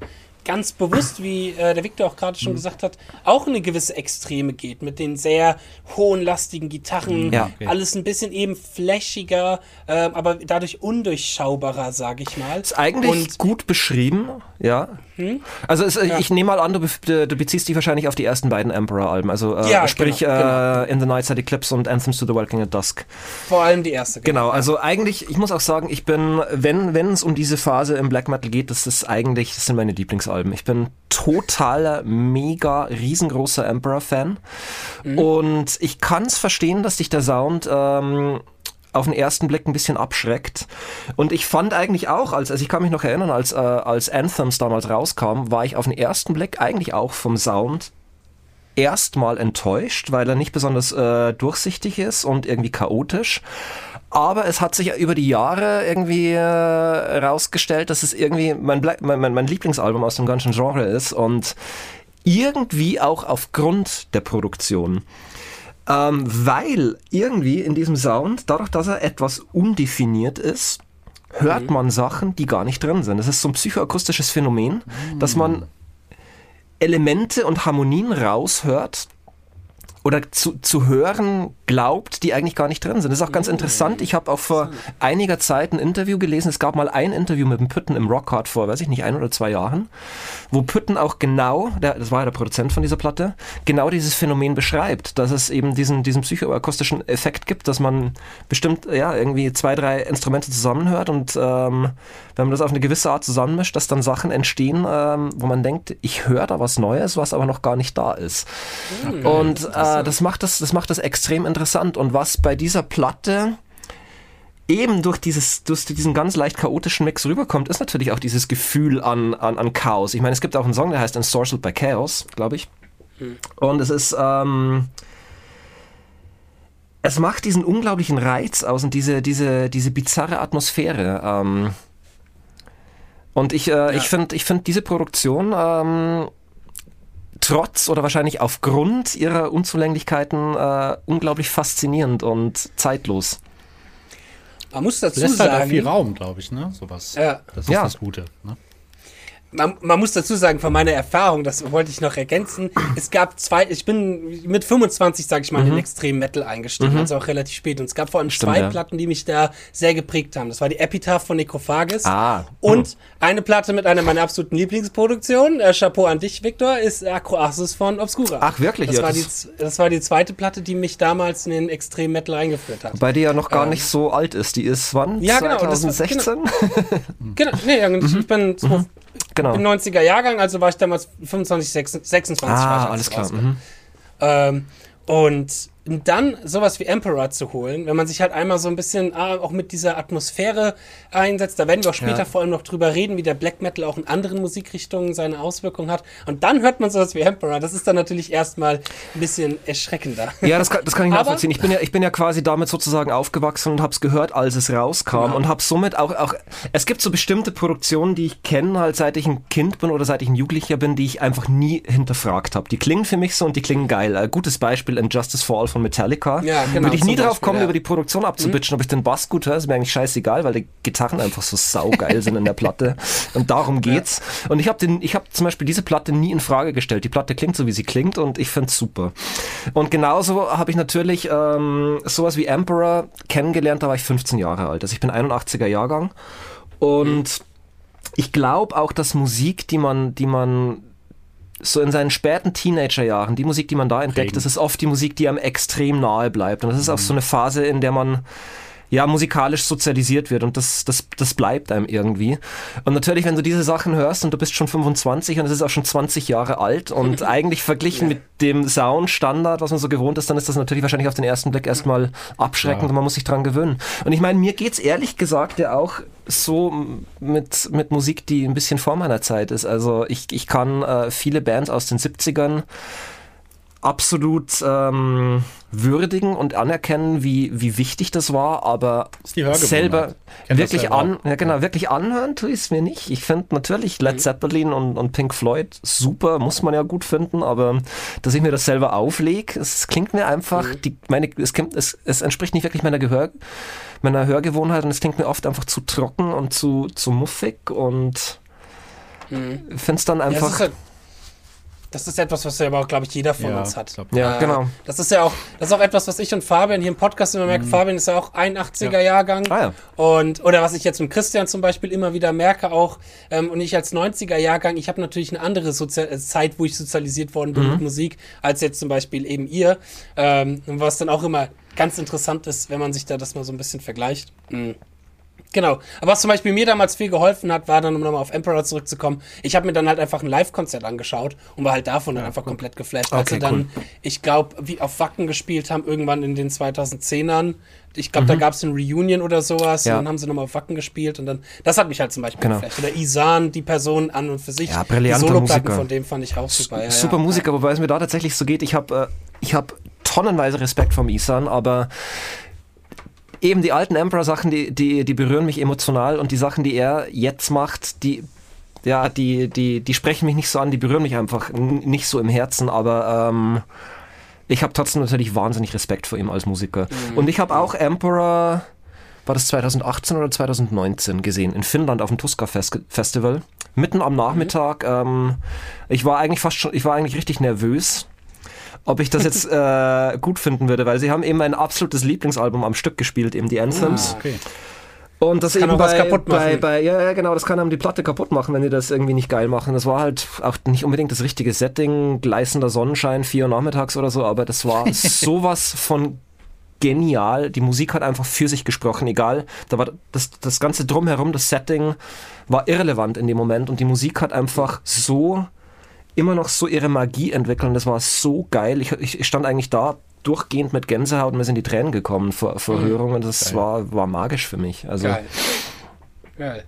ganz bewusst, wie äh, der Victor auch gerade schon mhm. gesagt hat, auch eine gewisse Extreme geht mit den sehr hohen, lastigen Gitarren. Ja, okay. Alles ein bisschen eben flashiger, äh, aber dadurch undurchschaubarer, sage ich mal. Ist eigentlich Und, gut beschrieben, ja. Hm? Also es, ja. ich nehme mal an, du, be du, beziehst dich wahrscheinlich auf die ersten beiden Emperor-Alben, also äh, ja, sprich genau, genau. Äh, In the Night Side Eclipse und Anthems to the Walking at Dusk. Vor allem die erste. Genau, genau also eigentlich, ich muss auch sagen, ich bin, wenn wenn es um diese Phase im Black Metal geht, das ist eigentlich, das sind meine Lieblingsalben. Ich bin totaler, mega, riesengroßer Emperor-Fan mhm. und ich kann es verstehen, dass dich der Sound ähm, auf den ersten Blick ein bisschen abschreckt. Und ich fand eigentlich auch, als, also ich kann mich noch erinnern, als, äh, als Anthems damals rauskam, war ich auf den ersten Blick eigentlich auch vom Sound erstmal enttäuscht, weil er nicht besonders äh, durchsichtig ist und irgendwie chaotisch. Aber es hat sich über die Jahre irgendwie äh, rausgestellt, dass es irgendwie mein, mein, mein Lieblingsalbum aus dem ganzen Genre ist und irgendwie auch aufgrund der Produktion. Ähm, weil irgendwie in diesem Sound, dadurch, dass er etwas undefiniert ist, hört mhm. man Sachen, die gar nicht drin sind. Das ist so ein psychoakustisches Phänomen, mhm. dass man Elemente und Harmonien raushört, oder zu, zu hören glaubt, die eigentlich gar nicht drin sind. Das ist auch ganz interessant. Ich habe auch vor einiger Zeit ein Interview gelesen. Es gab mal ein Interview mit dem Pütten im Rockhard vor, weiß ich nicht, ein oder zwei Jahren, wo Pütten auch genau, der, das war ja der Produzent von dieser Platte, genau dieses Phänomen beschreibt, dass es eben diesen, diesen psychoakustischen Effekt gibt, dass man bestimmt ja irgendwie zwei, drei Instrumente zusammenhört und ähm, wenn man das auf eine gewisse Art zusammenmischt, dass dann Sachen entstehen, ähm, wo man denkt, ich höre da was Neues, was aber noch gar nicht da ist. Okay. Und äh, das macht das, das macht das extrem interessant. Und was bei dieser Platte eben durch dieses, durch diesen ganz leicht chaotischen Mix rüberkommt, ist natürlich auch dieses Gefühl an, an, an Chaos. Ich meine, es gibt auch einen Song, der heißt Ensorcelled by Chaos, glaube ich. Hm. Und es ist, ähm, es macht diesen unglaublichen Reiz aus und diese, diese, diese bizarre Atmosphäre. Ähm, und ich, äh, ja. ich finde ich find diese Produktion ähm, trotz oder wahrscheinlich aufgrund ihrer Unzulänglichkeiten äh, unglaublich faszinierend und zeitlos. Man muss dazu Lässt sagen. Halt viel Raum, glaube ich, ne? Sowas. Ja. Das ist ja. das Gute. Ne? Man, man, muss dazu sagen, von meiner Erfahrung, das wollte ich noch ergänzen, es gab zwei, ich bin mit 25, sage ich mal, mhm. in den Extrem Metal eingestiegen, mhm. also auch relativ spät. Und es gab vor allem Stimmt, zwei ja. Platten, die mich da sehr geprägt haben. Das war die Epitaph von Necrophagus ah. und mhm. eine Platte mit einer meiner absoluten Lieblingsproduktionen, äh, Chapeau an dich, Victor, ist Acroasis von Obscura. Ach, wirklich? Das, ja, war das, die, das war die zweite Platte, die mich damals in den Extrem Metal eingeführt hat. Bei dir ja noch gar ähm, nicht so alt ist. Die ist wann? Ja, genau. 2016? Das war, genau, genau, nee, <laughs> ich bin mhm. Genau. Im 90er Jahrgang, also war ich damals 25, 26, 26 ah, alles klar. Mhm. Ähm, und dann sowas wie Emperor zu holen, wenn man sich halt einmal so ein bisschen ah, auch mit dieser Atmosphäre einsetzt, da werden wir auch später ja. vor allem noch drüber reden, wie der Black Metal auch in anderen Musikrichtungen seine Auswirkungen hat. Und dann hört man sowas wie Emperor. Das ist dann natürlich erstmal ein bisschen erschreckender. Ja, das kann, das kann ich nachvollziehen. ich bin ja, ich bin ja quasi damit sozusagen aufgewachsen und habe es gehört, als es rauskam genau. und habe somit auch, auch, es gibt so bestimmte Produktionen, die ich kenne, halt seit ich ein Kind bin oder seit ich ein Jugendlicher bin, die ich einfach nie hinterfragt habe. Die klingen für mich so und die klingen geil. Ein gutes Beispiel, Injustice for All von Metallica. Ja, genau, Würde ich nie drauf kommen, ja. über die Produktion abzubitschen, mhm. ob ich den Bass gut höre, ist mir eigentlich scheißegal, weil die Gitarren einfach so saugeil sind in der Platte. Und darum geht's. Ja. Und ich habe habe zum Beispiel diese Platte nie in Frage gestellt. Die Platte klingt so, wie sie klingt und ich find's super. Und genauso habe ich natürlich ähm, sowas wie Emperor kennengelernt, da war ich 15 Jahre alt. Also ich bin 81er Jahrgang. Und mhm. ich glaube auch, dass Musik, die man, die man so in seinen späten Teenagerjahren, die Musik, die man da entdeckt, Prägen. das ist oft die Musik, die einem extrem nahe bleibt. Und das ist auch so eine Phase, in der man ja musikalisch sozialisiert wird und das, das, das bleibt einem irgendwie. Und natürlich, wenn du diese Sachen hörst und du bist schon 25 und es ist auch schon 20 Jahre alt und <laughs> eigentlich verglichen mit dem Soundstandard, was man so gewohnt ist, dann ist das natürlich wahrscheinlich auf den ersten Blick erstmal abschreckend Ja. und man muss sich dran gewöhnen. Und ich meine, mir geht's ehrlich gesagt ja auch so mit, mit Musik, die ein bisschen vor meiner Zeit ist. Also ich, ich kann äh, viele Bands aus den 70ern absolut ähm, würdigen und anerkennen, wie, wie wichtig das war, aber selber wirklich selber an, ja genau, wirklich anhören tue ich es mir nicht. Ich finde natürlich Mhm. Led Zeppelin und, und Pink Floyd super, muss man ja gut finden, aber dass ich mir das selber auflege, es klingt mir einfach, Mhm. die, meine, es, klingt, es, es entspricht nicht wirklich meiner Gehör, meiner Hörgewohnheit und es klingt mir oft einfach zu trocken und zu, zu muffig und finde es dann Ja, einfach. halt, das ist etwas, was ja aber auch, glaube ich, jeder von Ja, uns hat. glaub- Ja, Äh, genau. Das ist ja auch, das ist auch etwas, was ich und Fabian hier im Podcast immer merken. Fabian ist ja auch 81er Jahrgang. Ah ja. Und, oder was ich jetzt mit Christian zum Beispiel immer wieder merke auch, ähm, und ich als 90er Jahrgang, ich habe natürlich eine andere Sozial äh, Zeit, wo ich sozialisiert worden bin mit Musik, als jetzt zum Beispiel eben ihr. Ähm, und was dann auch immer ganz interessant ist, wenn man sich da das mal so ein bisschen vergleicht. Mhm. Genau. Aber was zum Beispiel mir damals viel geholfen hat, war dann, um nochmal auf Emperor zurückzukommen, ich habe mir dann halt einfach ein Live-Konzert angeschaut und war halt davon dann einfach komplett geflasht. Als Okay, sie dann, cool. ich glaube, wie auf Wacken gespielt haben, irgendwann in den 2010ern. Ich glaube, Mhm. da gab es ein Reunion oder sowas Ja. und dann haben sie nochmal auf Wacken gespielt und dann, das hat mich halt zum Beispiel Genau. geflasht. Oder Isan, die Person an und für sich. Ja, die brillanter Soloplatten Musiker. von dem fand ich auch super. Ja, super ja. Musiker, wobei es mir da tatsächlich so geht, ich habe äh, ich hab tonnenweise Respekt vom Isan, aber eben die alten Emperor-Sachen, die, die, die berühren mich emotional und die Sachen, die er jetzt macht, die, ja, die, die, die sprechen mich nicht so an, die berühren mich einfach nicht so im Herzen, aber ähm, ich habe trotzdem natürlich wahnsinnig Respekt vor ihm als Musiker. Und ich habe auch Emperor, war das 2018 oder 2019 gesehen, in Finnland auf dem Tuska Fes Festival. Mitten am Nachmittag. Ähm, ich war eigentlich fast schon, ich war eigentlich richtig nervös, ob ich das jetzt <laughs> äh, gut finden würde, weil sie haben eben mein absolutes Lieblingsalbum am Stück gespielt, eben die Anthems. Okay. Und das, kann eben bei. Bei, bei, ja, ja, genau, das kann einem die Platte kaputt machen, wenn die das irgendwie nicht geil machen. Das war halt auch nicht unbedingt das richtige Setting, gleißender Sonnenschein, vier Uhr nachmittags oder so, aber das war <laughs> sowas von genial. Die Musik hat einfach für sich gesprochen, egal. Da war das, das ganze Drumherum, das Setting war irrelevant in dem Moment und die Musik hat einfach so immer noch so ihre Magie entwickelt und das war so geil. Ich, ich, stand eigentlich da durchgehend mit Gänsehaut und mir sind die Tränen gekommen vor, vor Rührung und das war, war magisch für mich. Also Geil. Geil.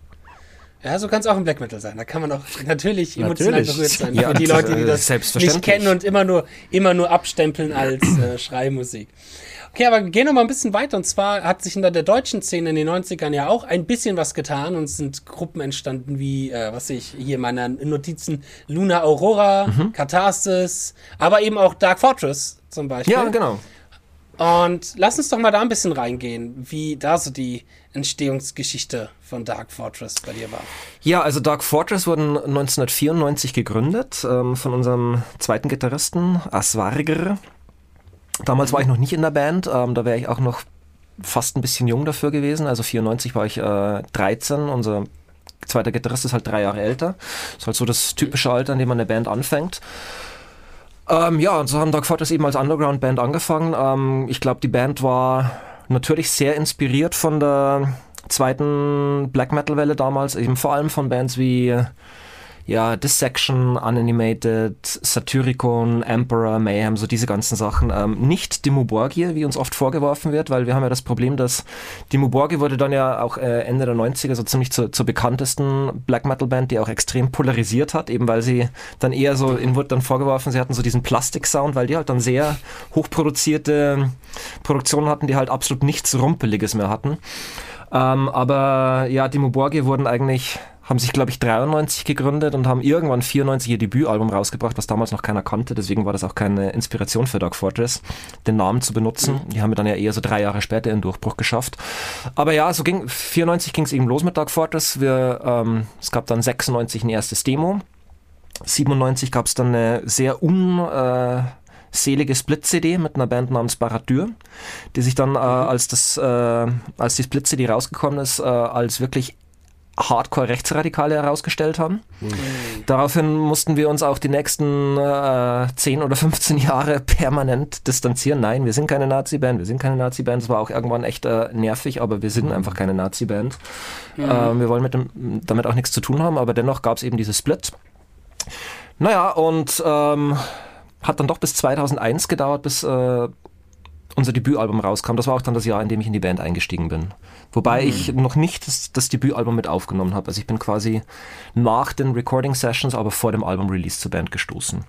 Ja, so kann es auch im Black Metal sein. Da kann man auch <laughs> natürlich emotional Natürlich. berührt sein. Ja, für die das, Leute, die äh, das selbstverständlich. nicht kennen und immer nur, immer nur abstempeln als äh, Schreimusik. Okay, aber gehen wir mal ein bisschen weiter. Und zwar hat sich in der, deutschen Szene in den 90ern ja auch ein bisschen was getan und es sind Gruppen entstanden wie, äh, was sehe ich hier in meinen Notizen, Luna Aurora, Mhm. Catharsis, aber eben auch Dark Fortress zum Beispiel. ja, genau. Und lass uns doch mal da ein bisschen reingehen, wie da so die Entstehungsgeschichte von Dark Fortress bei dir war. Ja, also Dark Fortress wurden 1994 gegründet ähm, von unserem zweiten Gitarristen Aswarger. Damals war ich noch nicht in der Band, ähm, da wäre ich auch noch fast ein bisschen jung dafür gewesen. Also 94 war ich äh, 13, unser zweiter Gitarrist ist halt drei Jahre älter. ist halt so das typische Alter, in dem man eine Band anfängt. Ähm, ja, und so haben Dark Fortress eben als Underground-Band angefangen. Ähm, ich glaube, die Band war natürlich sehr inspiriert von der zweiten Black Metal-Welle damals, eben vor allem von Bands wie ja, Dissection, Unanimated, Satyricon, Emperor, Mayhem, so diese ganzen Sachen. Ähm, nicht Dimmu Borgir, wie uns oft vorgeworfen wird, weil wir haben ja das Problem, dass Dimmu Borgir wurde dann ja auch äh, Ende der 90er so ziemlich zur, zur bekanntesten Black Metal Band, die auch extrem polarisiert hat, eben weil sie dann eher so, ihnen wurde dann vorgeworfen, sie hatten so diesen Plastik-Sound, weil die halt dann sehr hochproduzierte Produktionen hatten, die halt absolut nichts Rumpeliges mehr hatten. Ähm, aber ja, die Muborgi wurden eigentlich, haben sich glaube ich 93 gegründet und haben irgendwann 94 ihr Debütalbum rausgebracht, was damals noch keiner kannte. Deswegen war das auch keine Inspiration für Dark Fortress, den Namen zu benutzen. Die haben dann ja eher so drei Jahre später ihren Durchbruch geschafft. Aber ja, so ging 94 ging es eben los mit Dark Fortress. Wir, ähm, es gab dann 96 ein erstes Demo. 97 gab es dann eine sehr un äh, selige Split-CD mit einer Band namens Baradur, die sich dann, äh, als, das, äh, als die Split-CD rausgekommen ist, äh, als wirklich Hardcore-Rechtsradikale herausgestellt haben. Mhm. Daraufhin mussten wir uns auch die nächsten äh, 10 oder 15 Jahre <laughs> permanent distanzieren. Nein, wir sind keine Nazi-Band, wir sind keine Nazi-Band. Es war auch irgendwann echt äh, nervig, aber wir sind mhm. einfach keine Nazi-Band. Mhm. Äh, wir wollen mit dem, damit auch nichts zu tun haben, aber dennoch gab es eben diese Split. Naja, und ähm, hat dann doch bis 2001 gedauert, bis äh, unser Debütalbum rauskam. Das war auch dann das Jahr, in dem ich in die Band eingestiegen bin. Wobei mhm. ich noch nicht das, das Debütalbum mit aufgenommen habe. Also ich bin quasi nach den Recording Sessions, aber vor dem Album-Release zur Band gestoßen.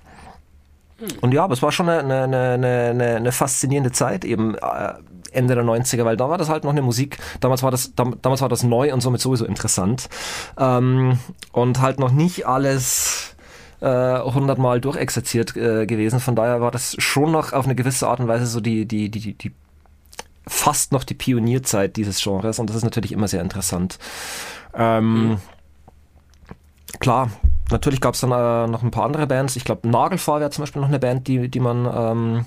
Mhm. Und ja, aber es war schon eine, eine, eine, eine faszinierende Zeit, eben äh, Ende der 90er, weil da war das halt noch eine Musik, damals war das, damals war das neu und somit sowieso interessant. Ähm, und halt noch nicht alles äh, hundertmal durchexerziert äh, gewesen. Von daher war das schon noch auf eine gewisse Art und Weise so die, die, die, die fast noch die Pionierzeit dieses Genres und das ist natürlich immer sehr interessant. Ähm, mhm. Klar, natürlich gab es dann äh, noch ein paar andere Bands. Ich glaube, Nagelfahr wäre zum Beispiel noch eine Band, die, die man ähm,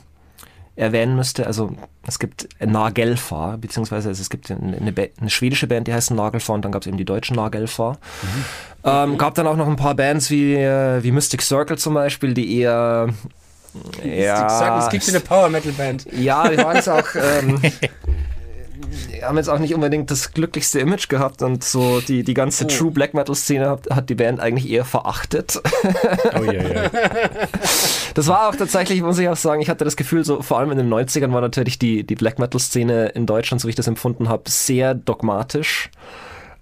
erwähnen müsste. Also es gibt Nagelfahr, beziehungsweise es gibt eine, eine, schwedische Band, die heißt Nagelfahr und dann gab es eben die deutschen Nagelfahr. Mhm. Ähm, gab dann auch noch ein paar Bands wie, äh, wie Mystic Circle zum Beispiel, die eher ja, es gibt eine Power Metal Band. Ja, die waren es auch. Ähm, <laughs> haben jetzt auch nicht unbedingt das glücklichste Image gehabt und so die, die ganze oh. True Black Metal Szene hat, hat, die Band eigentlich eher verachtet. Oh yeah, <laughs> yeah. Das war auch tatsächlich, muss ich auch sagen, ich hatte das Gefühl, so vor allem in den 90ern war natürlich die, die Black Metal Szene in Deutschland, so wie ich das empfunden habe, sehr dogmatisch.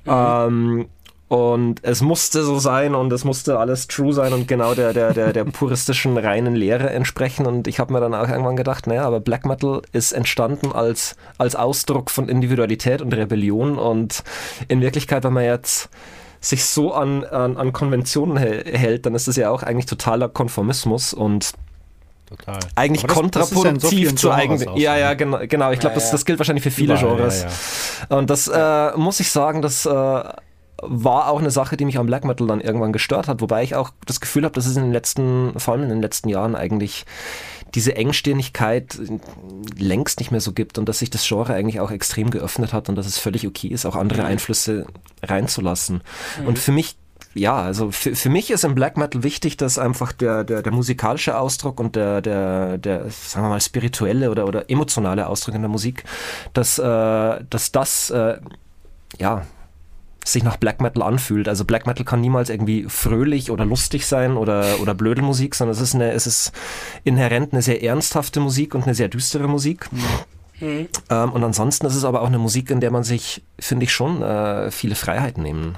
Mhm. Ähm, und es musste so sein und es musste alles true sein und genau der, der, der, der <laughs> puristischen reinen Lehre entsprechen. Und ich habe mir dann auch irgendwann gedacht, naja, aber Black Metal ist entstanden als, als Ausdruck von Individualität und Rebellion. Und in Wirklichkeit, wenn man jetzt sich so an, an, an Konventionen hält, dann ist das ja auch eigentlich totaler Konformismus und Total. eigentlich das, kontraproduktiv das ja zu eigenen. Ja, ja, genau. genau. Ich glaube, ja, ja. das, das gilt wahrscheinlich für viele Genres. Ja, und das äh, muss ich sagen, dass äh, war auch eine Sache, die mich am Black Metal dann irgendwann gestört hat, wobei ich auch das Gefühl habe, dass es in den letzten, vor allem in den letzten Jahren eigentlich diese Engstirnigkeit längst nicht mehr so gibt und dass sich das Genre eigentlich auch extrem geöffnet hat und dass es völlig okay ist, auch andere Einflüsse reinzulassen. Mhm. Und für mich ja, also für, für mich ist im Black Metal wichtig, dass einfach der, der, der musikalische Ausdruck und der, der, der, sagen wir mal, spirituelle oder, oder emotionale Ausdruck in der Musik, dass, äh, dass das, äh, ja, sich nach Black Metal anfühlt. Also Black Metal kann niemals irgendwie fröhlich oder lustig sein oder, oder blöde Musik, sondern es ist, eine, es ist inhärent eine sehr ernsthafte Musik und eine sehr düstere Musik. Mhm. Ähm, und ansonsten ist es aber auch eine Musik, in der man sich, finde ich, schon äh, viele Freiheiten nehmen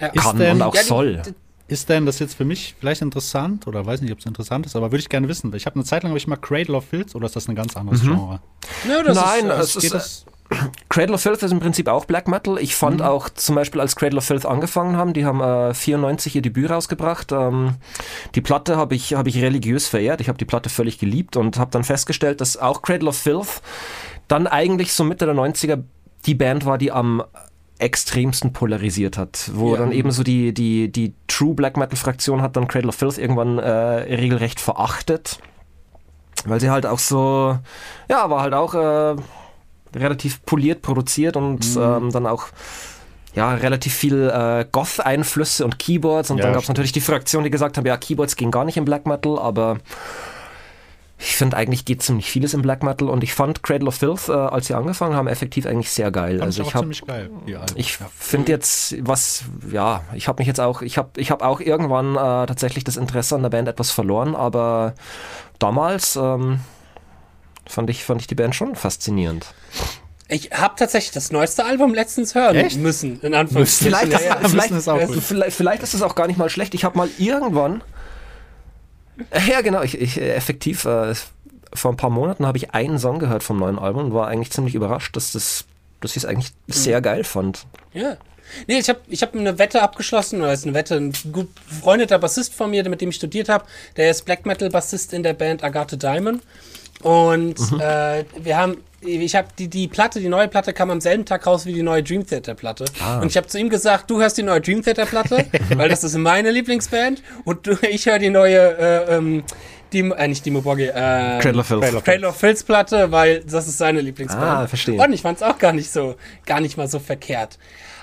ja. kann denn, und auch ja, die, soll. Ist denn das jetzt für mich vielleicht interessant oder weiß nicht, ob es interessant ist, aber würde ich gerne wissen. Ich habe eine Zeit lang habe ich mal Cradle of Filth oder ist das ein ganz anderes mhm. Genre? Ja, Nein, ist, es ist, das <clears throat> Cradle of Filth ist im Prinzip auch Black Metal. Ich fand mhm. auch zum Beispiel, als Cradle of Filth angefangen haben, die haben äh, 94 ihr Debüt rausgebracht. Ähm, die Platte habe ich, hab ich religiös verehrt. Ich habe die Platte völlig geliebt und habe dann festgestellt, dass auch Cradle of Filth dann eigentlich so Mitte der 90er die Band war, die am extremsten polarisiert hat, wo ja. dann eben so die, die, die True Black Metal Fraktion hat dann Cradle of Filth irgendwann äh, regelrecht verachtet, weil sie halt auch so, ja, war halt auch äh, relativ poliert produziert und mhm. ähm, dann auch ja, relativ viel äh, Goth-Einflüsse und Keyboards. Und ja, dann gab es natürlich die Fraktion, die gesagt haben, ja, Keyboards gehen gar nicht im Black Metal, aber ich finde eigentlich geht ziemlich vieles im Black Metal und ich fand Cradle of Filth, äh, als sie angefangen haben, effektiv eigentlich sehr geil. Fand also ich habe ich ja. finde jetzt was ja, ich habe mich jetzt auch ich habe ich habe auch irgendwann äh, tatsächlich das Interesse an der Band etwas verloren, aber damals ähm, fand ich, fand ich die Band schon faszinierend. Ich habe tatsächlich das neueste Album letztens hören Echt? müssen, in Anführungszeichen. Vielleicht, ja, ja. vielleicht, ist vielleicht, vielleicht, ist es auch gar nicht mal schlecht. Ich habe mal irgendwann, ja genau, ich, ich effektiv, äh, vor ein paar Monaten habe ich einen Song gehört vom neuen Album und war eigentlich ziemlich überrascht, dass, das, dass ich es eigentlich mhm. sehr geil fand. Ja. Nee, ich habe ich hab eine Wette abgeschlossen, oder ist eine Wette, ein gut befreundeter Bassist von mir, mit dem ich studiert habe, der ist Black Metal Bassist in der Band Agathe Diamond. Und mhm. äh, wir haben ich habe die, die Platte, die neue Platte kam am selben Tag raus wie die neue Dream Theater Platte. Ah. Und ich habe zu ihm gesagt, du hörst die neue Dream Theater Platte, <laughs> weil das ist meine Lieblingsband. Und du, ich höre die neue, äh, ähm, die, äh, nicht Dimo Borghi, äh, Cradle of Filth. Cradle of Filth Platte, weil das ist seine Lieblingsband. Ah, verstehe. Und ich fand es auch gar nicht so, gar nicht mal so verkehrt.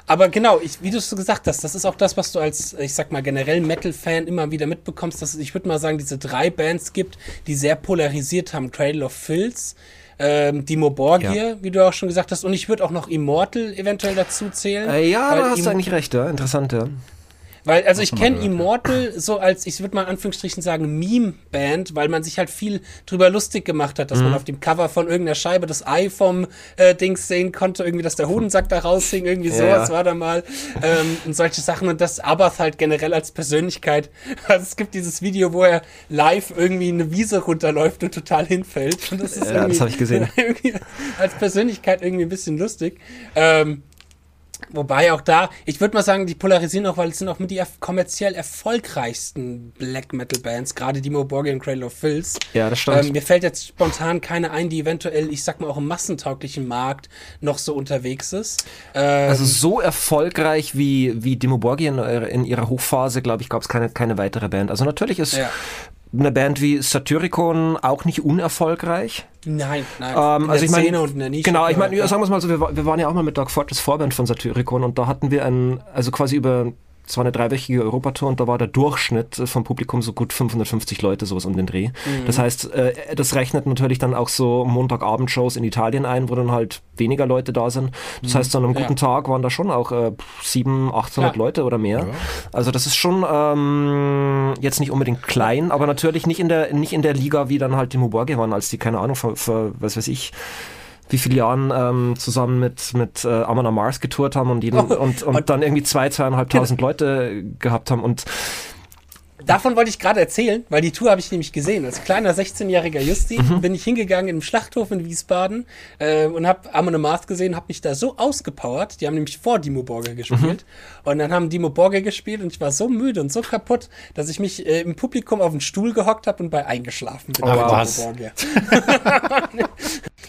Aber genau, ich, wie du es so gesagt hast, das ist auch das, was du als, ich sag mal, generell Metal-Fan immer wieder mitbekommst, dass es, ich würde mal sagen, diese drei Bands gibt, die sehr polarisiert haben. Cradle of Filth, ähm, Dimo Borgir, ja. wie du auch schon gesagt hast, und ich würde auch noch Immortal eventuell dazu zählen. Äh, ja, da hast du eigentlich recht, ja. Interessant, ja. Weil, also ich kenne Immortal so als, ich würde mal in Anführungsstrichen sagen, Meme-Band, weil man sich halt viel drüber lustig gemacht hat, dass mhm. man auf dem Cover von irgendeiner Scheibe das Ei vom äh, Dings sehen konnte, irgendwie, dass der Hodensack da raushing, irgendwie ja. sowas war da mal. Ähm, und solche Sachen. Und das Abath halt generell als Persönlichkeit. <laughs> Also es gibt dieses Video, wo er live irgendwie eine Wiese runterläuft und total hinfällt. Und das ist ja, das habe ich gesehen. <laughs> als Persönlichkeit irgendwie ein bisschen lustig. Ähm, Wobei auch da, ich würde mal sagen, die polarisieren auch, weil es sind auch mit die kommerziell erfolgreichsten Black Metal Bands, gerade Dimo Borghi und Cradle of Filth. Ja, das stimmt. Ähm, mir fällt jetzt spontan keine ein, die eventuell, ich sag mal, auch im massentauglichen Markt noch so unterwegs ist. Ähm, also so erfolgreich wie, wie Dimo Borghi in, in ihrer Hochphase, glaube ich, gab es keine, keine weitere Band. Also natürlich ist ja eine Band wie Satyricon auch nicht unerfolgreich. Nein, nein. Ähm, also ich meine, genau, ich meine, sagen wir es mal so, wir, wir, waren ja auch mal mit Dark Fortress Vorband von Satyricon und da hatten wir ein, also quasi über es war eine dreiwöchige Europatour und da war der Durchschnitt vom Publikum so gut 550 Leute, sowas um den Dreh. Mhm. Das heißt, äh, das rechnet natürlich dann auch so Montagabend-Shows in Italien ein, wo dann halt weniger Leute da sind. Das mhm. heißt, an einem guten ja. Tag waren da schon auch äh, 700, 800 ja. Leute oder mehr. Ja. Also das ist schon ähm, jetzt nicht unbedingt klein, aber natürlich nicht in der, nicht in der Liga, wie dann halt die Muborge waren, als die, keine Ahnung, für, für was weiß ich, wie viele Jahren ähm, zusammen mit, mit äh, Amon Mars getourt haben und, jeden, oh, und, und, und, dann irgendwie zwei, zweieinhalbtausend genau. Leute gehabt haben und Davon wollte ich gerade erzählen, weil die Tour habe ich nämlich gesehen. Als kleiner 16-jähriger Justi mhm. bin ich hingegangen im Schlachthof in Wiesbaden äh, und habe Amon Amarth gesehen, habe mich da so ausgepowert. Die haben nämlich vor Dimo Borger gespielt. Mhm. Und dann haben Dimo Borger gespielt und ich war so müde und so kaputt, dass ich mich äh, im Publikum auf den Stuhl gehockt habe und bei eingeschlafen bin. Oh, was? <laughs>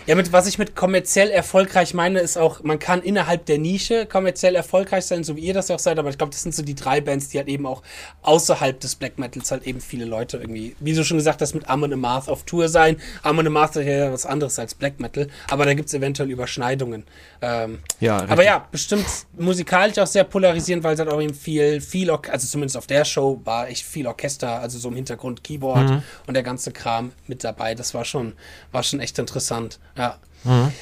ja, mit, was ich mit kommerziell erfolgreich meine, ist auch, man kann innerhalb der Nische kommerziell erfolgreich sein, so wie ihr das ja auch seid, aber ich glaube, das sind so die drei Bands, die halt eben auch außerhalb des Black Metals halt eben viele Leute irgendwie, wie du schon gesagt hast, mit Amon Amarth auf Tour sein. Amon Amarth ist ja was anderes als Black Metal, aber da gibt es eventuell Überschneidungen. Ähm, ja, aber ja, bestimmt musikalisch auch sehr polarisierend, weil es halt auch eben viel, viel, also zumindest auf der Show war echt viel Orchester, also so im Hintergrund Keyboard mhm. und der ganze Kram mit dabei. Das war schon, war schon echt interessant. Ja. Mhm.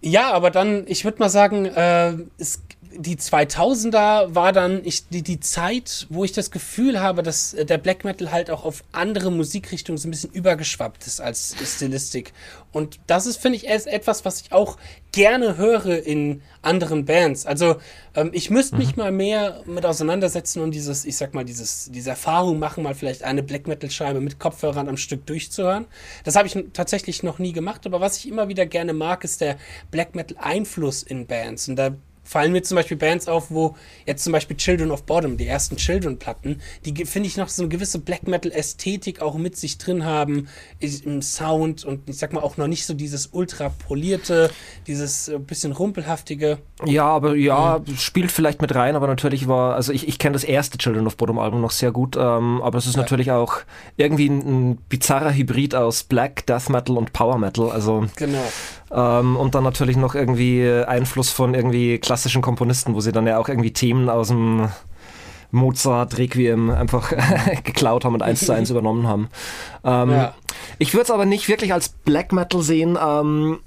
Ja, aber dann, ich würde mal sagen, äh, es die 2000er war dann ich, die, die Zeit, wo ich das Gefühl habe, dass der Black Metal halt auch auf andere Musikrichtungen so ein bisschen übergeschwappt ist als Stilistik. Und das ist, finde ich, etwas, was ich auch gerne höre in anderen Bands. Also ähm, ich müsste mich mhm. mal mehr mit auseinandersetzen und dieses, ich sag mal, dieses, diese Erfahrung machen, mal vielleicht eine Black Metal-Scheibe mit Kopfhörern am Stück durchzuhören. Das habe ich tatsächlich noch nie gemacht, aber was ich immer wieder gerne mag, ist der Black Metal-Einfluss in Bands. Und da fallen mir zum Beispiel Bands auf, wo jetzt zum Beispiel Children of Bottom, die ersten Children-Platten, die finde ich noch so eine gewisse Black Metal-Ästhetik auch mit sich drin haben im Sound und ich sag mal auch noch nicht so dieses ultra polierte, dieses äh, bisschen rumpelhaftige. Ja, aber ja, mhm. spielt vielleicht mit rein, aber natürlich war, also ich, ich kenne das erste Children of Bottom Album noch sehr gut, ähm, aber es ist ja. natürlich auch irgendwie ein, ein bizarrer Hybrid aus Black, Death Metal und Power Metal, also. Genau. Ähm, und dann natürlich noch irgendwie Einfluss von irgendwie klassischen Komponisten, wo sie dann ja auch irgendwie Themen aus dem Mozart, Requiem einfach <laughs> geklaut haben und eins zu eins <laughs> übernommen haben. Ähm, ja. Ich würde es aber nicht wirklich als Black Metal sehen. Ähm,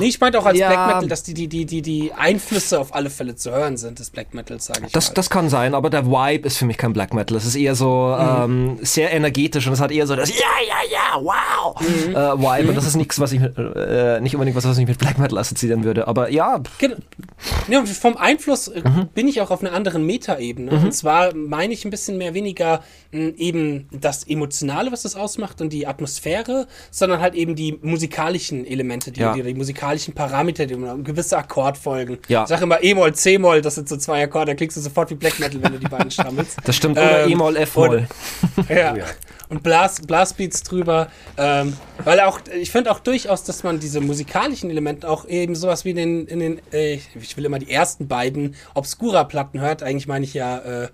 Nee, ich meinte auch als ja, Black Metal, dass die, die, die, die, die Einflüsse auf alle Fälle zu hören sind des Black Metals, sage ich das, mal. Das kann sein, aber der Vibe ist für mich kein Black Metal. Es ist eher so mhm. ähm, sehr energetisch und es hat eher so das Ja, ja, ja, wow mhm. äh, Vibe. Mhm. Und das ist nichts, was ich mit, äh, nicht unbedingt was, was ich mit Black Metal assoziieren würde. Aber ja. Genau. Ja, vom Einfluss äh, mhm. bin ich auch auf einer anderen Metaebene. Mhm. Und zwar meine ich ein bisschen mehr weniger mh, eben das Emotionale, was das ausmacht und die Atmosphäre, sondern halt eben die musikalischen Elemente, die, ja. die, die musikalischen Parameter, die gewisse Akkordfolgen. Ja. Ich sage immer E-Moll, C-Moll, das sind so zwei Akkorde, da klickst du sofort wie Black Metal, wenn du die beiden stammelst. <laughs> Das stimmt, oder ähm, E-Moll, F-Moll. <laughs> Ja. Ja. und Blast, Blastbeats drüber. Ähm, weil auch, ich finde auch durchaus, dass man diese musikalischen Elemente auch eben sowas wie in den, in den äh, ich will immer die ersten beiden Obscura-Platten hört. Eigentlich meine ich ja äh,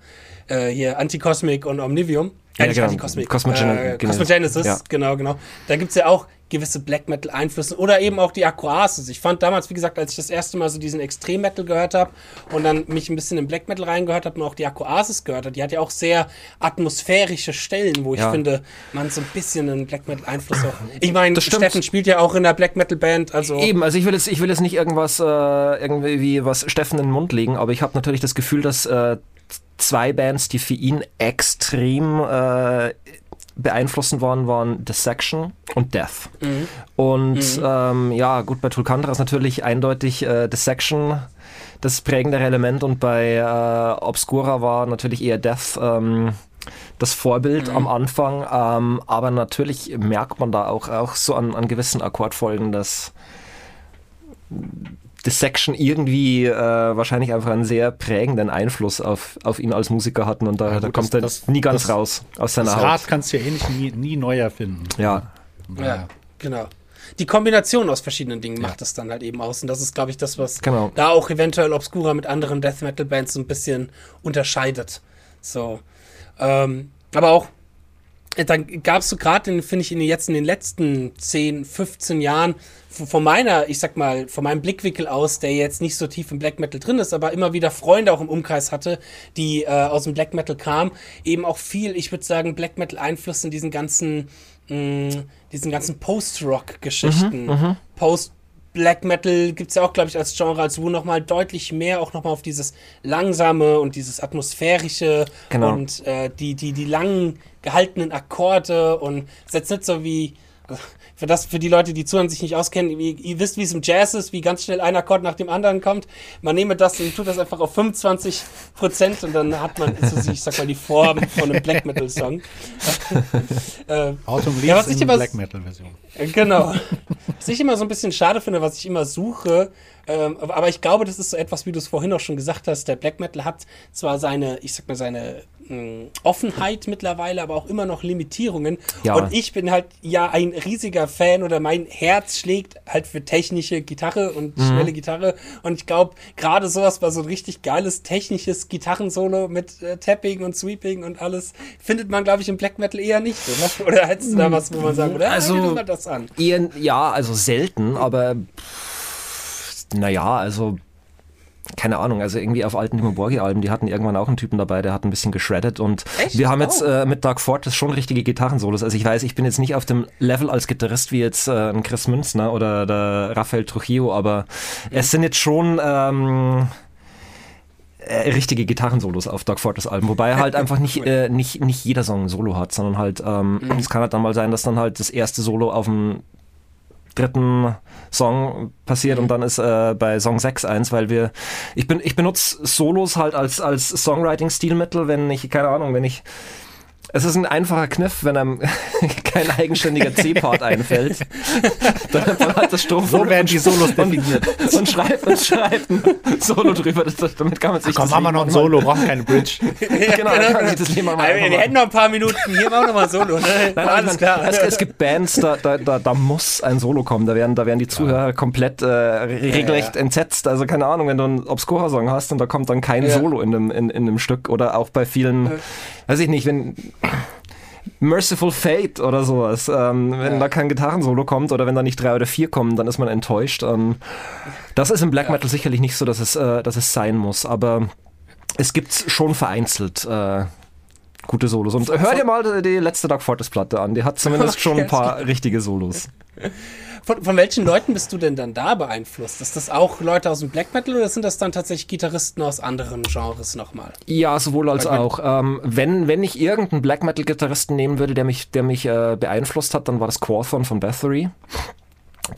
äh, hier Anticosmic und Omnivium. Ja, genau. Cosmic, Cosmogen äh, Cosmogenesis, ja. genau, genau. Da gibt's ja auch gewisse Black Metal Einflüsse oder eben auch die Aquasis. Ich fand damals, wie gesagt, als ich das erste Mal so diesen Extrem Metal gehört habe und dann mich ein bisschen in Black Metal reingehört habe und auch die Aquasis gehört habe, die hat ja auch sehr atmosphärische Stellen, wo ich ja. finde, man so ein bisschen einen Black Metal Einfluss auch. Ich meine, Steffen spielt ja auch in der Black Metal Band, also eben, also ich will jetzt ich will jetzt nicht irgendwas äh, irgendwie was Steffen in den Mund legen, aber ich habe natürlich das Gefühl, dass äh, zwei Bands, die für ihn extrem äh, beeinflussen worden waren Dissection und Death. Mhm. Und mhm. Ähm, ja, gut, bei Tulkandra ist natürlich eindeutig äh, Dissection das prägendere Element und bei äh, Obscura war natürlich eher Death ähm, das Vorbild mhm. am Anfang. Ähm, aber natürlich merkt man da auch, auch so an, an gewissen Akkordfolgen, dass Dissection irgendwie äh, wahrscheinlich einfach einen sehr prägenden Einfluss auf, auf ihn als Musiker hatten und da, ja, gut, da kommt das, er nie ganz das, raus aus seiner das Haut. Das Rad kannst du ja eh nicht nie, nie neu erfinden. Ja. Ja, genau. Die Kombination aus verschiedenen Dingen ja. macht es dann halt eben aus. Und das ist, glaube ich, das, was genau. da auch eventuell Obscura mit anderen Death Metal Bands so ein bisschen unterscheidet. So. Ähm, aber auch dann gab es so gerade, finde ich, in den, jetzt in den letzten 10, 15 Jahren von meiner, ich sag mal, von meinem Blickwinkel aus, der jetzt nicht so tief im Black Metal drin ist, aber immer wieder Freunde auch im Umkreis hatte, die äh, aus dem Black Metal kamen, eben auch viel, ich würde sagen, Black Metal Einfluss in diesen ganzen, mh, diesen ganzen Post-Rock-Geschichten. Mhm, mhm. Post Black Metal gibt es ja auch, glaube ich, als Genre, als wo nochmal deutlich mehr auch nochmal auf dieses Langsame und dieses Atmosphärische genau. und äh, die, die, die langen gehaltenen Akkorde und es ist jetzt nicht so wie für das, für die Leute, die zuhören, sich nicht auskennen, wie, ihr wisst, wie es im Jazz ist, wie ganz schnell ein Akkord nach dem anderen kommt. Man nehme das und tut das einfach auf 25 Prozent und dann hat man, so, ich sag mal, die Form von einem Black Metal Song. <laughs> äh, Autumn ja, was ich immer, Black Metal Version. Genau. Was ich immer so ein bisschen schade finde, was ich immer suche, ähm, aber ich glaube, das ist so etwas, wie du es vorhin auch schon gesagt hast. Der Black Metal hat zwar seine, ich sag mal, seine mh, hm, Offenheit mittlerweile, aber auch immer noch Limitierungen. Ja. Und ich bin halt ja ein riesiger Fan oder mein Herz schlägt halt für technische Gitarre und mhm. schnelle Gitarre. Und ich glaube, gerade sowas war so ein richtig geiles technisches Gitarrensolo mit äh, Tapping und Sweeping und alles, findet man, glaube ich, im Black Metal eher nicht, oder? <laughs> Oder hättest du da was, wo man sagen, oder? Also, das an? Eher, ja, also selten, aber naja, also keine Ahnung, also irgendwie auf alten Timo Borgi-Alben, die hatten irgendwann auch einen Typen dabei, der hat ein bisschen geschreddet und Echt? wir haben jetzt oh. äh, mit Dark Fortress schon richtige Gitarrensolos. Also ich weiß, ich bin jetzt nicht auf dem Level als Gitarrist wie jetzt äh, ein Chris Münzner oder der Rafael Trujillo, aber mhm. es sind jetzt schon ähm, äh, richtige Gitarrensolos auf Dark Fortress Alben, wobei halt <laughs> einfach nicht, äh, nicht, nicht jeder Song ein Solo hat, sondern halt, ähm, mhm. es kann halt dann mal sein, dass dann halt das erste Solo auf dem dritten Song passiert und dann ist äh, bei Song 6 eins, weil wir, ich bin, ich benutze Solos halt als, als Songwriting-Stilmittel, wenn ich, keine Ahnung, wenn ich es ist ein einfacher Kniff, wenn einem <laughs> kein eigenständiger C-Part <laughs> einfällt. Dann hat das Strophen. So werden die Solos definiert. Und, und schreibt und schreibt ein Solo drüber. Das, damit kann man sich Ach, Komm, machen wir noch ein Solo, brauchen keine Bridge. ja, <laughs> genau, dann kann ich das Thema mal Wir hätten noch ein paar Minuten, hier machen wir noch mal Solo. Ne? Nein, Alles klar. Es, es, gibt Bands, da, da, da, da, muss ein Solo kommen. Da werden, da werden die Zuhörer komplett äh, regelrecht ja, ja. entsetzt. Also keine Ahnung, wenn du einen Obscura-Song hast und da kommt dann kein Solo in dem, in, in dem Stück oder auch bei vielen, weiß ich nicht, wenn Merciful Fate oder sowas. Ähm, wenn ja. da kein Gitarrensolo kommt oder wenn da nicht drei oder vier kommen, dann ist man enttäuscht. Ähm, das ist im Black Metal sicherlich nicht so, dass es, äh, dass es sein muss, aber es gibt schon vereinzelt äh, gute Solos. Und hör dir mal die letzte Dark Fortress Platte an. Die hat zumindest <laughs> schon ein paar richtige Solos. <laughs> Von, von welchen Leuten bist du denn dann da beeinflusst? Ist das auch Leute aus dem Black Metal oder sind das dann tatsächlich Gitarristen aus anderen Genres nochmal? Ja, sowohl als Weil, auch. Ähm, wenn, wenn ich irgendeinen Black Metal-Gitarristen nehmen würde, der mich, der mich äh, beeinflusst hat, dann war das Quorthon von Bathory.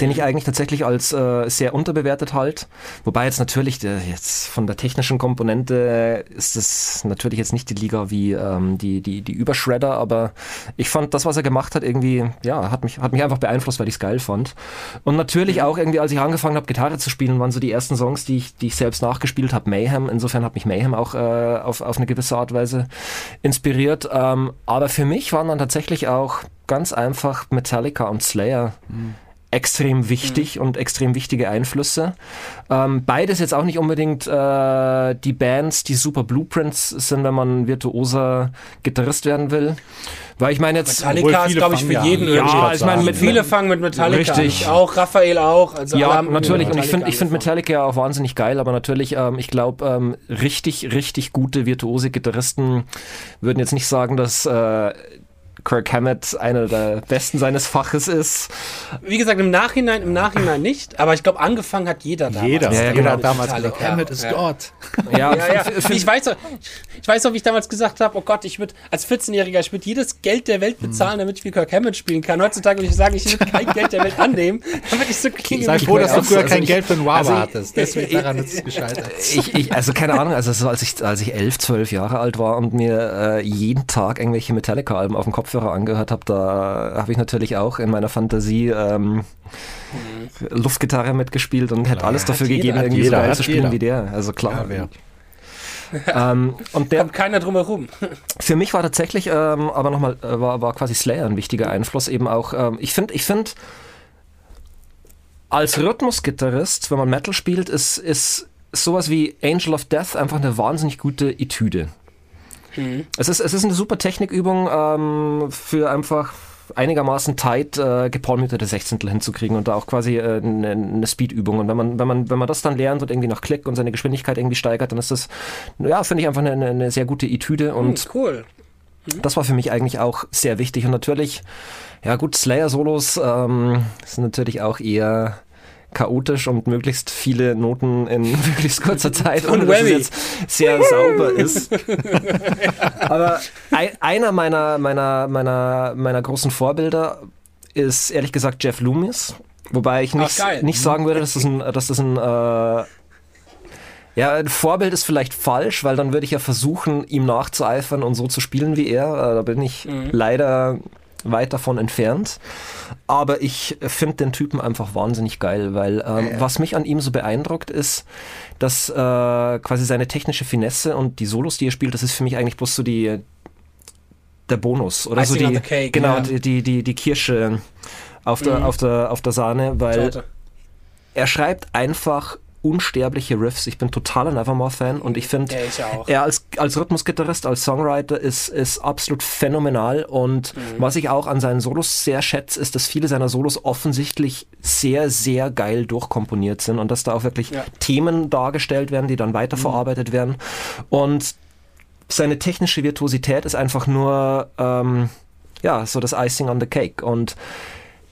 Den ich eigentlich tatsächlich als äh, sehr unterbewertet halt. Wobei jetzt natürlich der, jetzt von der technischen Komponente ist es natürlich jetzt nicht die Liga wie ähm, die, die, die Übershredder, aber ich fand das, was er gemacht hat, irgendwie, ja, hat mich, hat mich einfach beeinflusst, weil ich es geil fand. Und natürlich auch irgendwie, als ich angefangen habe, Gitarre zu spielen, waren so die ersten Songs, die ich, die ich selbst nachgespielt habe, Mayhem. Insofern hat mich Mayhem auch äh, auf, auf eine gewisse Art und Weise inspiriert. Ähm, aber für mich waren dann tatsächlich auch ganz einfach Metallica und Slayer. Mhm extrem wichtig mhm. und extrem wichtige Einflüsse. Ähm, beides jetzt auch nicht unbedingt äh, die Bands, die super Blueprints sind, wenn man virtuoser Gitarrist werden will. Weil ich meine jetzt. Metallica ist, glaube ich, für jeden ja, ja ich meine, mit viele fangen mit Metallica. Richtig. Auch, Raphael auch. Also ja, natürlich. Und ich finde ich finde Metallica ja auch wahnsinnig geil, aber natürlich, ähm, ich glaube, ähm, richtig, richtig gute virtuose Gitarristen würden jetzt nicht sagen, dass äh, Kirk Hammett einer der besten seines Faches ist. Wie gesagt, im Nachhinein, im Nachhinein nicht, aber ich glaube, angefangen hat jeder damals. Jeder, ja, genau. damals Kirk Hammett ist ja. Gott. Ja, ja, ja. Ich weiß auch, ich weiß auch, wie ich damals gesagt habe, oh Gott, ich würde als 14-Jähriger, ich würde jedes Geld der Welt bezahlen, damit ich wie Kirk Hammett spielen kann. Heutzutage würde ich sagen, ich würde kein Geld der Welt annehmen, <laughs> damit ich so klinge. Sei froh, dass du früher also kein ich, Geld für einen Wawa also hattest. Deswegen daran ist es gescheitert. Ich, ich, also keine Ahnung, also so, als ich, als ich elf, zwölf Jahre alt war und mir äh, jeden Tag irgendwelche Metallica-Alben auf dem Kopfhörer angehört habe, da habe ich natürlich auch in meiner Fantasie ähm, mhm. Luftgitarre mitgespielt und hätte alles dafür gegeben, irgendwie jeder, so geil zu spielen jeder. wie der. Also klar. Ja, <laughs> ähm, und der, Kommt keiner drum herum. Für mich war tatsächlich, ähm, aber nochmal, äh, war, war quasi Slayer ein wichtiger Einfluss eben auch. Ähm, ich finde, ich finde, als Rhythmusgitarrist, wenn man Metal spielt, ist, ist sowas wie Angel of Death einfach eine wahnsinnig gute Etüde. Mhm. Es, ist, es ist eine super Technikübung ähm, für einfach einigermaßen tight äh, gepolmiterte Sechzehntel hinzukriegen und da auch quasi äh, eine, eine Speedübung. Und wenn man, wenn man, wenn man das dann lernt und irgendwie nach Klick und seine Geschwindigkeit irgendwie steigert, dann ist das, ja, finde ich einfach eine, eine sehr gute Etüde und mhm, cool. Mhm. Das war für mich eigentlich auch sehr wichtig. Und natürlich, ja gut, Slayer-Solos ähm, sind natürlich auch eher chaotisch und möglichst viele Noten in <laughs> möglichst kurzer Zeit, ohne dass es jetzt sehr sauber ist. Aber ein, einer meiner, meiner, meiner, meiner großen Vorbilder ist ehrlich gesagt Jeff Loomis. Wobei ich nicht, Ach, nicht sagen würde, dass das ein, dass das ein äh, ja, ein Vorbild ist vielleicht falsch, weil dann würde ich ja versuchen, ihm nachzueifern und so zu spielen wie er. Äh, da bin ich mhm. leider weit davon entfernt. Aber ich finde den Typen einfach wahnsinnig geil, weil ähm, ja. was mich an ihm so beeindruckt ist, dass äh, quasi seine technische Finesse und die Solos, die er spielt, das ist für mich eigentlich bloß so die der Bonus oder Icing so die cake, genau yeah. die, die die die Kirsche auf der mm. auf der auf der Sahne, weil Sorte. er schreibt einfach unsterbliche Riffs. Ich bin totaler Nevermore-Fan und ich finde, ja, er als, als Rhythmusgitarrist, als Songwriter ist, ist absolut phänomenal. Und mhm. was ich auch an seinen Solos sehr schätze, ist, dass viele seiner Solos offensichtlich sehr, sehr geil durchkomponiert sind und dass da auch wirklich ja. Themen dargestellt werden, die dann weiterverarbeitet mhm. werden. Und seine technische Virtuosität ist einfach nur, ähm, ja, so das Icing on the Cake. Und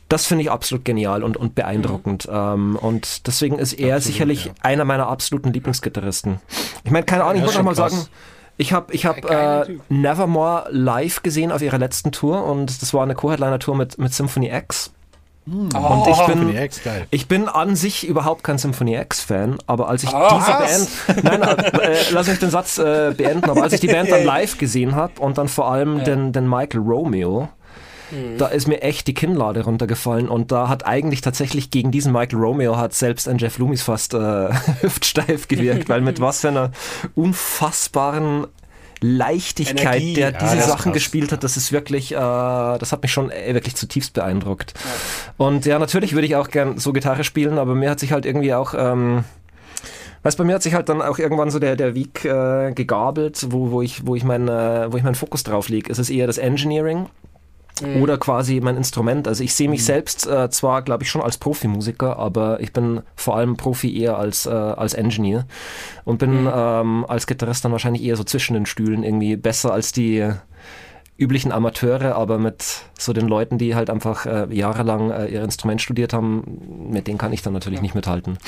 das finde ich absolut genial und, und beeindruckend. Mhm. Ähm, und deswegen ist er absolut, sicherlich ja. einer meiner absoluten Lieblingsgitarristen. Ich meine, keine Ahnung, ich muss noch mal sagen, ich habe ich hab, äh, Nevermore live gesehen auf ihrer letzten Tour und das war eine Co-Headliner-Tour mit, mit Symphony X. Mm. Oh, und ich bin, X, ich bin an sich überhaupt kein Symphony X-Fan, aber als ich oh, diese was? Band, nein, äh, lass mich den Satz äh, beenden, aber als ich die Band dann <laughs> live gesehen habe und dann vor allem ja. den, den Michael Romeo, Mhm. Da ist mir echt die Kinnlade runtergefallen und da hat eigentlich tatsächlich gegen diesen Michael Romeo hat selbst ein Jeff Loomis fast äh, <laughs> hüftsteif gewirkt, weil mit <laughs> was für einer unfassbaren Leichtigkeit, Energie. der diese ja, Sachen gespielt hat, das ist wirklich, äh, das hat mich schon äh, wirklich zutiefst beeindruckt. Ja. Und ja, natürlich würde ich auch gern so Gitarre spielen, aber mir hat sich halt irgendwie auch, ähm, Weißt, bei mir hat sich halt dann auch irgendwann so der, der Weg äh, gegabelt, wo, wo, ich, wo, ich mein, äh, wo ich meinen Fokus drauf lege. Es ist eher das Engineering mhm. oder quasi mein Instrument. Also ich sehe mich mhm. selbst äh, zwar, glaube ich, schon als Profimusiker, aber ich bin vor allem Profi eher als, äh, als Engineer und bin mhm. ähm, als Gitarrist dann wahrscheinlich eher so zwischen den Stühlen irgendwie besser als die üblichen Amateure, aber mit so den Leuten, die halt einfach äh, jahrelang äh, ihr Instrument studiert haben, mit denen kann ich dann natürlich ja. nicht mithalten.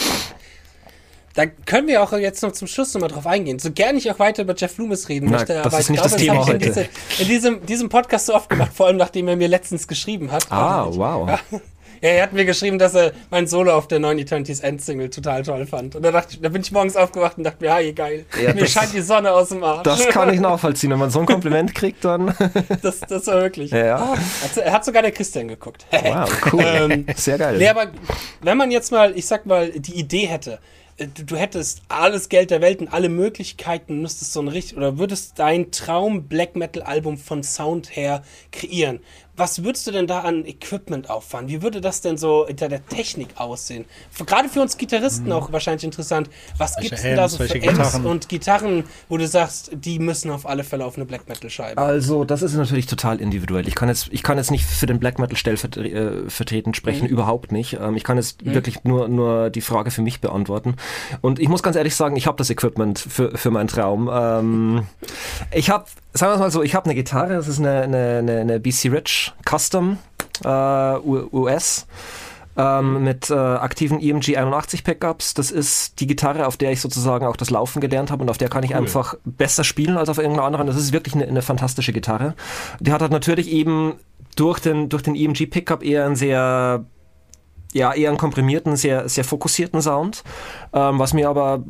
Da können wir auch jetzt noch zum Schluss nochmal drauf eingehen. So gerne ich auch weiter über Jeff Loomis reden möchte, Nein, das aber ist nicht glaube, das Thema heute. In, diese, in, diesem, diesem Podcast so oft gemacht, vor allem nachdem er mir letztens geschrieben hat. Ah, wow. Ja, Ja, er hat mir geschrieben, dass er mein Solo auf der neuen Eternities Endsingle total toll fand. Und da, dachte ich, da bin ich morgens aufgewacht und dachte mir, hey, geil. Ja, mir scheint die Sonne aus dem Arsch. Das kann ich nachvollziehen. Wenn man so ein Kompliment kriegt, dann. <laughs> das, das war wirklich. Ja. Er hat sogar der Christian geguckt. Wow, cool. <laughs> ähm, Sehr geil. Nee, aber wenn man jetzt mal, ich sag mal, die Idee hätte, du, hättest alles Geld der Welt und alle Möglichkeiten, müsstest so ein richtig, oder würdest dein Traum Black Metal Album von Sound her kreieren was würdest du denn da an Equipment auffahren? Wie würde das denn so hinter der Technik aussehen? Gerade für uns Gitarristen mhm. auch wahrscheinlich interessant. Was gibt es denn da so für Amps und Gitarren, wo du sagst, die müssen auf alle Fälle auf eine Black Metal Scheibe? Also, das ist natürlich total individuell. Ich kann jetzt, ich kann jetzt nicht für den Black Metal stellvertretend äh, sprechen, mhm. überhaupt nicht. Ähm, ich kann jetzt mhm. wirklich nur, nur die Frage für mich beantworten. Und ich muss ganz ehrlich sagen, ich habe das Equipment für, für meinen Traum. Ähm, ich habe sagen wir es mal so, ich habe eine Gitarre, das ist eine, eine, eine BC Rich Custom äh, US. Ähm, mit äh, aktiven EMG 81 Pickups. Das ist die Gitarre, auf der ich sozusagen auch das Laufen gelernt habe und auf der kann ich cool. einfach besser spielen als auf irgendeiner anderen. Das ist wirklich eine, eine fantastische Gitarre. Die hat halt natürlich eben durch den, durch den EMG Pickup eher ein sehr ja, eher einen komprimierten, sehr, sehr fokussierten Sound. Ähm, was mir aber,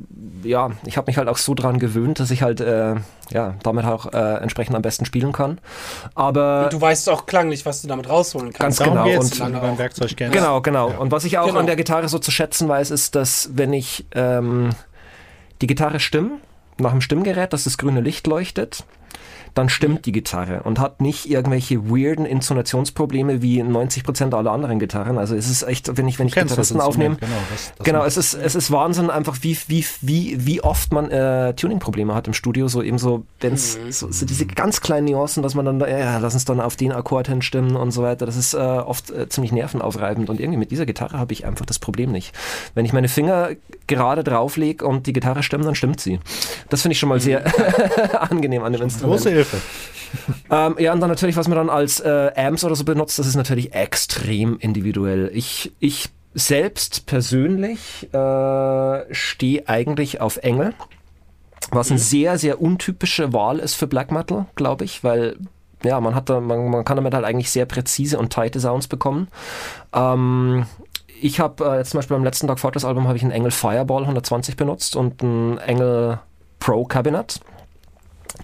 ja, ich habe mich halt auch so dran gewöhnt, dass ich halt, äh, ja, damit auch äh, entsprechend am besten spielen kann. Aber. Und du weißt auch klanglich, was du damit rausholen kannst. Ganz genau. Und, du dein Werkzeug kennst. Genau, genau. Ja. Und was ich auch genau. an der Gitarre so zu schätzen weiß, ist, dass wenn ich ähm, die Gitarre stimme, nach dem Stimmgerät, dass das grüne Licht leuchtet, dann stimmt die Gitarre und hat nicht irgendwelche weirden Intonationsprobleme wie 90 Prozent aller anderen Gitarren. Also es ist echt, wenn ich, wenn ich Gitarristen aufnehme, genau, das, das genau es ist, es ist Wahnsinn einfach, wie, wie, wie, wie oft man äh, Tuning-Probleme hat im Studio, so eben so, wenn es mhm. so, so, diese ganz kleinen Nuancen, dass man dann, ja, lass uns dann auf den Akkord hinstimmen und so weiter, das ist äh, oft äh, ziemlich nervenaufreibend und irgendwie mit dieser Gitarre habe ich einfach das Problem nicht. Wenn ich meine Finger gerade drauflege und die Gitarre stimmt, dann stimmt sie. Das finde ich schon mal sehr mhm. <laughs> angenehm an dem Instrument. Große Hilfe. ähm, ja, und dann natürlich, was man dann als äh, Amps oder so benutzt, das ist natürlich extrem individuell. Ich, ich selbst persönlich äh, stehe eigentlich auf Engel, was eine mhm. sehr, sehr untypische Wahl ist für Black Metal, glaube ich, weil ja, man hat da, man, man kann damit halt eigentlich sehr präzise und tighte Sounds bekommen. Ähm, ich habe äh, jetzt zum Beispiel beim letzten Dark Fortress Album habe ich einen Engel Fireball 120 benutzt und einen Engel Pro Cabinet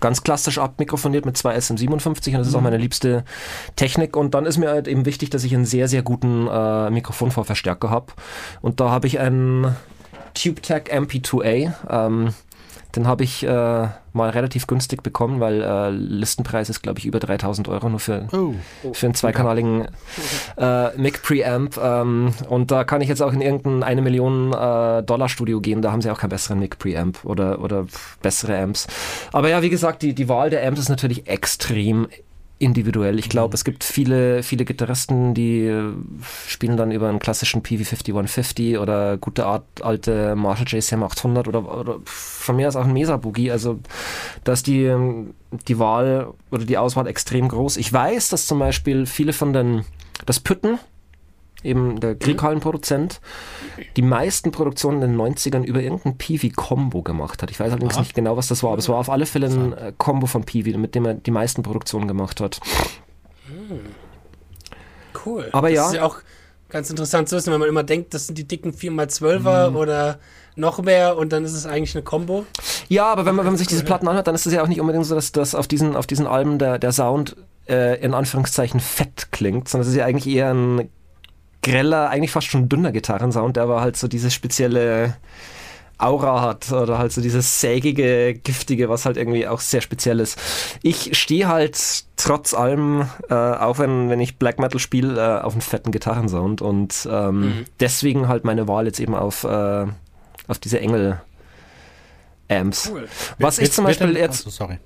ganz klassisch abmikrofoniert mit zwei SM57 und das ist auch mhm. meine liebste Technik. Und dann ist mir halt eben wichtig, dass ich einen sehr, sehr guten äh, Mikrofonvorverstärker habe. Und da habe ich einen TubeTech MP2A. Ähm, den habe ich äh, mal relativ günstig bekommen, weil äh, Listenpreis ist, glaube ich, über 3000 Euro nur für, oh. für einen zweikanaligen äh, Mic Preamp. Ähm, und da kann ich jetzt auch in irgendein eine Million äh, Dollar Studio gehen. Da haben sie auch keinen besseren Mic Preamp oder, oder bessere Amps. Aber ja, wie gesagt, die, die Wahl der Amps ist natürlich extrem individuell. Ich glaube, mhm. es gibt viele, viele Gitarristen, die äh, spielen dann über einen klassischen PV5150 oder gute Art, alte Marshall JCM 800 oder, oder von mir aus auch ein Mesa Boogie. Also, da ist die, die Wahl oder die Auswahl extrem groß. Ich weiß, dass zum Beispiel viele von den, das Pütten, eben der Krieghallenproduzent, die meisten Produktionen in den 90ern über irgendein Peavy-Combo gemacht hat. Ich weiß allerdings nicht genau, was das war, aber es war auf alle Fälle ein äh, Combo von Peavy, mit dem er die meisten Produktionen gemacht hat. Hm. Cool. Aber das ja. ist ja auch ganz interessant zu wissen, wenn man immer denkt, das sind die dicken 4x12er mhm. oder noch mehr und dann ist es eigentlich eine Combo. Ja, aber wenn man, wenn man sich diese Platten anhört, dann ist es ja auch nicht unbedingt so, dass, dass auf, diesen, auf diesen Alben der, der Sound äh, in Anführungszeichen fett klingt, sondern es ist ja eigentlich eher ein greller, eigentlich fast schon dünner Gitarrensound, der aber halt so diese spezielle Aura hat oder halt so dieses sägige, giftige, was halt irgendwie auch sehr speziell ist. Ich stehe halt trotz allem, äh, auch wenn, wenn ich Black Metal spiele, äh, auf einen fetten Gitarrensound und ähm, mhm. deswegen halt meine Wahl jetzt eben auf, äh, auf diese Engel Amps. Cool. Was ich zum Beispiel jetzt. sorry.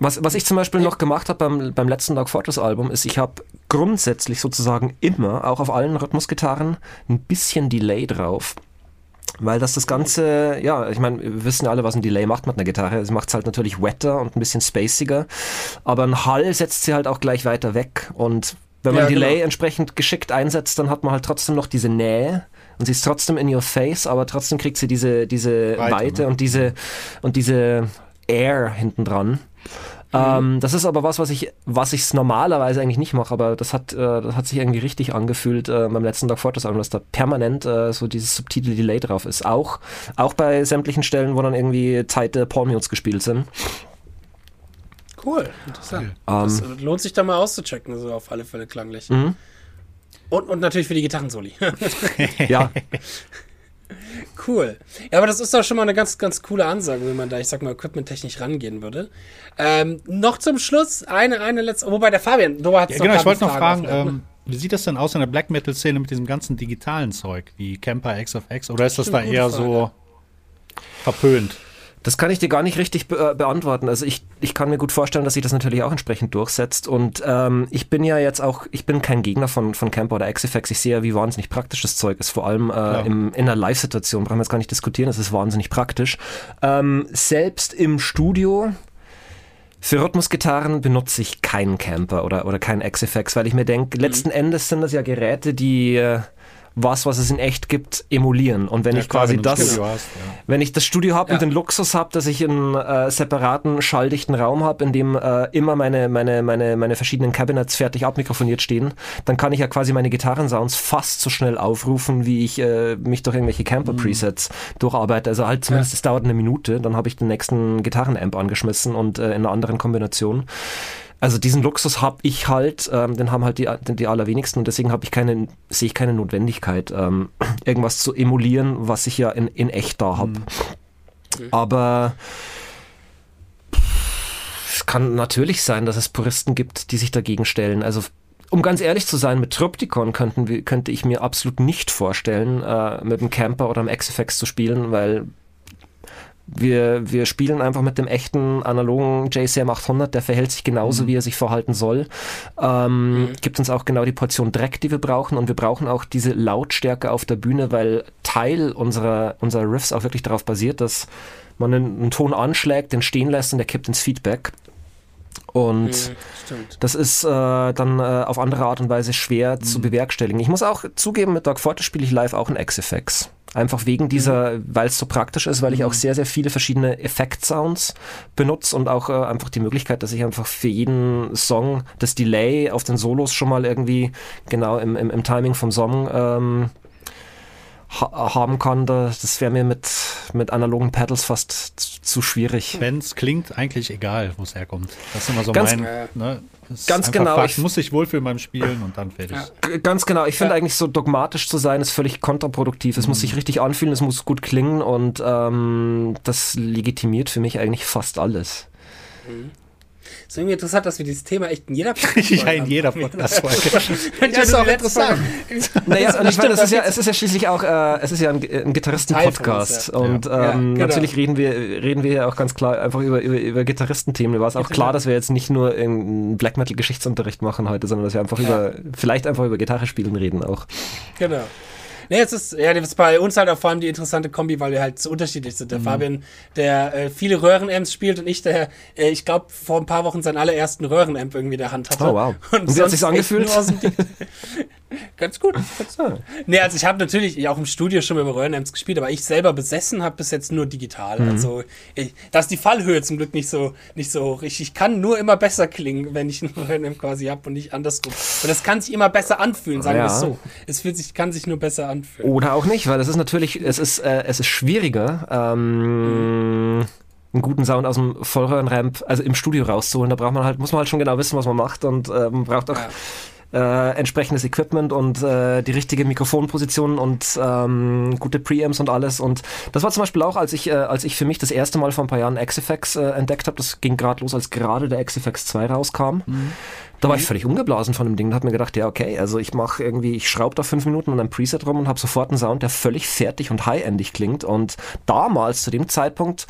Was, was ich zum Beispiel noch gemacht habe beim, beim letzten Dark Fortress Album, ist, ich habe grundsätzlich sozusagen immer, auch auf allen Rhythmusgitarren, ein bisschen Delay drauf. Weil das das Ganze, ja, ich meine, wir wissen ja alle, was ein Delay macht mit einer Gitarre. Es macht es halt natürlich wetter und ein bisschen spaciger. Aber ein Hall setzt sie halt auch gleich weiter weg. Und wenn man ja, Delay genau. entsprechend geschickt einsetzt, dann hat man halt trotzdem noch diese Nähe. Und sie ist trotzdem in your face, aber trotzdem kriegt sie diese, diese Weite, Weite ne? und diese, und diese Air hinten dran. Ähm, das ist aber was, was ich, was ich normalerweise eigentlich nicht mache, aber das hat, äh, das hat sich irgendwie richtig angefühlt äh, beim letzten Dark Fortress Album, dass da permanent äh, so dieses subtile Delay drauf ist. Auch, auch bei sämtlichen Stellen, wo dann irgendwie Zeite Pormios gespielt sind. Cool, interessant. Um, das ähm. lohnt sich da mal auszuchecken, so auf alle Fälle klanglich. Mhm. Und, und natürlich für die Gitarrensoli. ja. <laughs> Cool. Ja, aber das ist doch schon mal eine ganz, ganz coole Ansage, wenn man da, ich sag mal, equipment-technisch rangehen würde. Ähm, noch zum Schluss eine, eine letzte, wobei der Fabian, du hast ja, Genau, ich wollte noch fragen, ähm, ne? wie sieht das denn aus in der Black Metal-Szene mit diesem ganzen digitalen Zeug, wie Camper X of X, oder ist das, das da eher Frage. so verpönt? Das kann ich dir gar nicht richtig be äh, beantworten. Also ich, ich kann mir gut vorstellen, dass sich das natürlich auch entsprechend durchsetzt. Und ähm, ich bin ja jetzt auch, ich bin kein Gegner von, von Camper oder XFX. Ich sehe ja, wie wahnsinnig praktisch das Zeug ist. Vor allem äh, im, in einer Live-Situation brauchen wir jetzt gar nicht diskutieren. Das ist wahnsinnig praktisch. Ähm, selbst im Studio für Rhythmusgitarren benutze ich keinen Camper oder, oder keinen XFX, weil ich mir denke, mhm. letzten Endes sind das ja Geräte, die äh, was, was es in echt gibt, emulieren. Und wenn ja, ich klar, quasi das, hast, ja. wenn ich das Studio habe ja. und den Luxus habe, dass ich einen äh, separaten, schalldichten Raum habe, in dem äh, immer meine, meine, meine, meine verschiedenen Cabinets fertig abmikrofoniert stehen, dann kann ich ja quasi meine Gitarrensounds fast so schnell aufrufen, wie ich äh, mich durch irgendwelche Camper-Presets mhm. durcharbeite. Also halt zumindest, es dauert eine Minute, dann habe ich den nächsten Gitarrenamp angeschmissen und äh, in einer anderen Kombination. Also diesen Luxus habe ich halt, ähm, den haben halt die, die allerwenigsten und deswegen habe ich keine, sehe ich keine Notwendigkeit, ähm, <clears throat> irgendwas zu emulieren, was ich ja in, in echt da habe. Mhm. Aber es kann natürlich sein, dass es Puristen gibt, die sich dagegen stellen. Also um ganz ehrlich zu sein, mit Tropticon könnten könnte ich mir absolut nicht vorstellen, äh, mit einem Camper oder einem XFX zu spielen, weil wir, wir spielen einfach mit dem echten analogen JCM 800, der verhält sich genauso, mhm. wie er sich verhalten soll. Ähm, mhm. Gibt uns auch genau die Portion Dreck, die wir brauchen und wir brauchen auch diese Lautstärke auf der Bühne, weil Teil unserer, unserer Riffs auch wirklich darauf basiert, dass man einen, einen Ton anschlägt, den stehen lässt und der kippt ins Feedback. Und mhm, das ist äh, dann äh, auf andere Art und Weise schwer mhm. zu bewerkstelligen. Ich muss auch zugeben, mit Dark Fortress spiele ich live auch in XFX. Einfach wegen dieser, mhm. weil es so praktisch ist, weil ich auch mhm. sehr, sehr viele verschiedene Effekt-Sounds benutze und auch äh, einfach die Möglichkeit, dass ich einfach für jeden Song das Delay auf den Solos schon mal irgendwie genau im, im, im Timing vom Song ähm, ha haben kann, das wäre mir mit, mit analogen Pedals fast zu schwierig. Wenn es klingt, eigentlich egal, wo es herkommt. Das ist immer so ganz, mein. Ne, ganz genau. Fakt. Ich muss sich wohlfühlen beim Spielen und dann fertig. Ja. Ganz genau. Ich finde ja. eigentlich so dogmatisch zu sein, ist völlig kontraproduktiv. Es mhm. muss sich richtig anfühlen, es muss gut klingen und ähm, das legitimiert für mich eigentlich fast alles. Mhm ist irgendwie interessant, dass wir dieses Thema echt in jeder <laughs> Podcast Ja, in jeder Podcast-Folge. <laughs> ja, ist auch interessant. naja, und ich meine, es ist ja, es ist ja schließlich auch, äh, es ist ja ein, ein Gitarristen-Podcast. Ja. Und ähm, ja, genau. natürlich reden wir, reden wir ja auch ganz klar einfach über, über, über Gitarristenthemen. Mir war es auch klar, dass wir jetzt nicht nur einen Black Metal-Geschichtsunterricht machen heute, sondern dass wir einfach über, vielleicht einfach über Gitarre spielen reden auch. Genau. Nee, es ist, ja, das ist bei uns halt auch vor allem die interessante Kombi, weil wir halt so unterschiedlich sind. Der mhm. Fabian, der äh, viele Röhrenamps spielt und ich, der, äh, ich glaube, vor ein paar Wochen seinen allerersten Röhrenamp irgendwie in der Hand hatte. Oh, wow. Und, und wie hat sich angefühlt? <laughs> Ganz gut. Ganz gut. Nee, also ich habe natürlich auch im Studio schon mit Röhrenamps gespielt, aber ich selber besessen habe bis jetzt nur digital. Mhm. Also ich, da ist die Fallhöhe zum Glück nicht so nicht so richtig. Ich kann nur immer besser klingen, wenn ich einen Röhrenamp quasi habe und nicht andersrum. Und das kann sich immer besser anfühlen, sagen ja. wir es so. Es fühlt sich, kann sich nur besser anfühlen. Oder auch nicht, weil es ist natürlich, es ist, äh, es ist schwieriger. Ähm, mhm einen guten Sound aus dem Vollröhrenramp, also im Studio rauszuholen. Da braucht man halt, muss man halt schon genau wissen, was man macht und äh, man braucht auch ja äh, entsprechendes Equipment und äh, die richtige Mikrofonposition und ähm, gute Preamps und alles. Und das war zum Beispiel auch, als ich, äh, als ich für mich das erste Mal vor ein paar Jahren XFX äh, entdeckt habe, das ging gerade los, als gerade der XFX 2 rauskam. Mhm. Da war ich völlig umgeblasen von dem Ding und habe mir gedacht, ja, okay, also ich mache irgendwie, ich schraube da fünf Minuten an einem Preset rum und habe sofort einen Sound, der völlig fertig und high-endig klingt. Und damals, zu dem Zeitpunkt,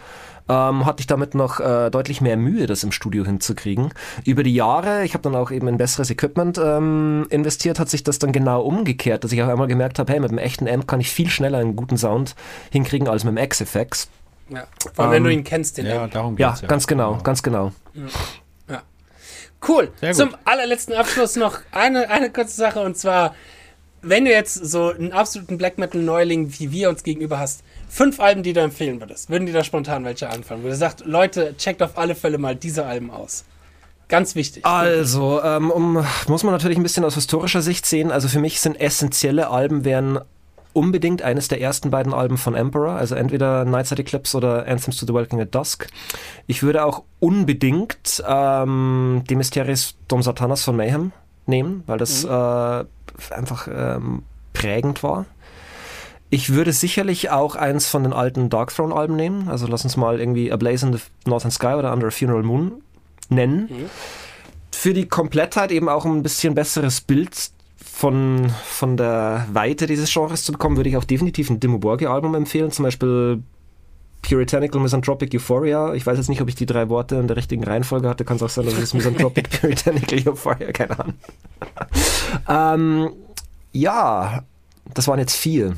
ähm, hatte ich damit noch äh, deutlich mehr Mühe, das im Studio hinzukriegen. Über die Jahre, ich habe dann auch eben in besseres Equipment ähm, investiert, hat sich das dann genau umgekehrt, dass ich auch einmal gemerkt habe, hey, mit einem echten Amp kann ich viel schneller einen guten Sound hinkriegen als mit dem XFX. Ja, vor allem, ähm, wenn du ihn kennst, den ja, Amp. Darum geht's, ja, ganz genau, ganz genau. Ja. Cool. Zum allerletzten Abschluss noch eine, eine kurze Sache und zwar, wenn du jetzt so einen absoluten Black Metal Neuling wie wir uns gegenüber hast, fünf Alben, die du empfehlen würdest, würden die da spontan welche anfangen? Wo du sagst, Leute, checkt auf alle Fälle mal diese Alben aus. Ganz wichtig. Also, ähm, um, muss man natürlich ein bisschen aus historischer Sicht sehen. Also für mich sind essentielle Alben wären unbedingt eines der ersten beiden Alben von Emperor, also entweder Nightside Eclipse oder Anthems to the Welcome at Dusk. Ich würde auch unbedingt ähm, die Mysteries Dom Satanas von Mayhem nehmen, weil das mhm. äh, einfach ähm, prägend war. Ich würde sicherlich auch eins von den alten Dark Throne Alben nehmen. Also lass uns mal irgendwie A Blaze in the Northern Sky oder Under a Funeral Moon nennen. Mhm. Für die Komplettheit eben auch ein bisschen besseres Bild von, von der Weite dieses Genres zu bekommen, würde ich auch definitiv ein Dimmu Borgir-Album empfehlen. Zum Beispiel Puritanical Misanthropic Euphoria. Ich weiß jetzt nicht, ob ich die drei Worte in der richtigen Reihenfolge hatte. Kann es auch sein, dass es Misanthropic <laughs> Puritanical Euphoria, keine Ahnung. <laughs> ähm, ja, das waren jetzt vier.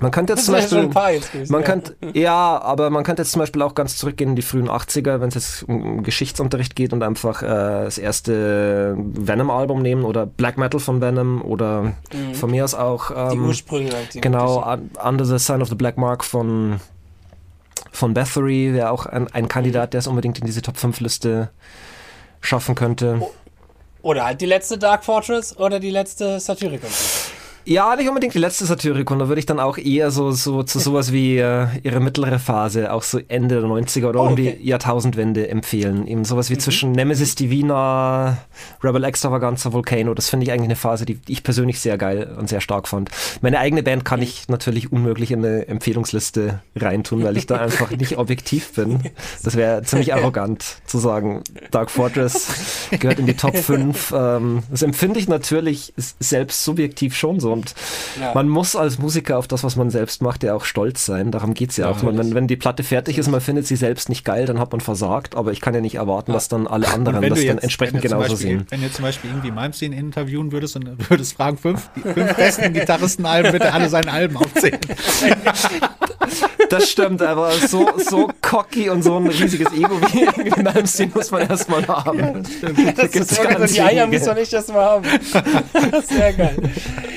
Man könnte jetzt zum Beispiel, jetzt man könnte, ja, aber man könnte jetzt zum Beispiel auch ganz zurückgehen in die frühen 80er, wenn es jetzt um Geschichtsunterricht geht und einfach äh, das erste Venom-Album nehmen oder Black Metal von Venom oder mhm. von mir aus auch ähm, die Ursprünge. Die genau, Under the Sign of the Black Mark von von Bathory wäre auch ein, ein Kandidat, der es unbedingt in diese Top 5 Liste schaffen könnte. Oder halt die letzte Dark Fortress oder die letzte Satyricon. Ja, nicht unbedingt die letzte Satyricon, da würde ich dann auch eher so, so zu sowas wie äh, ihre mittlere Phase, auch so Ende der 90er oder oh, um die Jahrtausendwende empfehlen. Eben sowas wie mhm. zwischen Nemesis Divina, Rebel Extravaganza, Volcano, das finde ich eigentlich eine Phase, die ich persönlich sehr geil und sehr stark fand. Meine eigene Band kann ich natürlich unmöglich in eine Empfehlungsliste reintun, weil ich da <laughs> einfach nicht objektiv bin. Das wäre ziemlich arrogant zu sagen, Dark Fortress gehört in die Top 5. Ähm, das empfinde ich natürlich selbst subjektiv schon so und ja. man muss als Musiker auf das, was man selbst macht, ja auch stolz sein. Darum geht es ja, ja auch. Man, wenn, wenn die Platte fertig ist, man findet sie selbst nicht geil, dann hat man versagt, aber ich kann ja nicht erwarten, dass dann alle anderen das jetzt, dann entsprechend genauso Beispiel, sehen. Wenn du zum Beispiel irgendwie Malmsteen interviewen würdest und würdest fragen, fünf, die fünf besten Gitarristenalben, bitte alle seine Alben aufzählen. <laughs> Das stimmt, aber so, so cocky und so ein riesiges Ego wie, wie Malmsteen muss man erstmal haben. Ja, das, das ist ganz die Eier muss man nicht erstmal haben. <laughs> Sehr geil.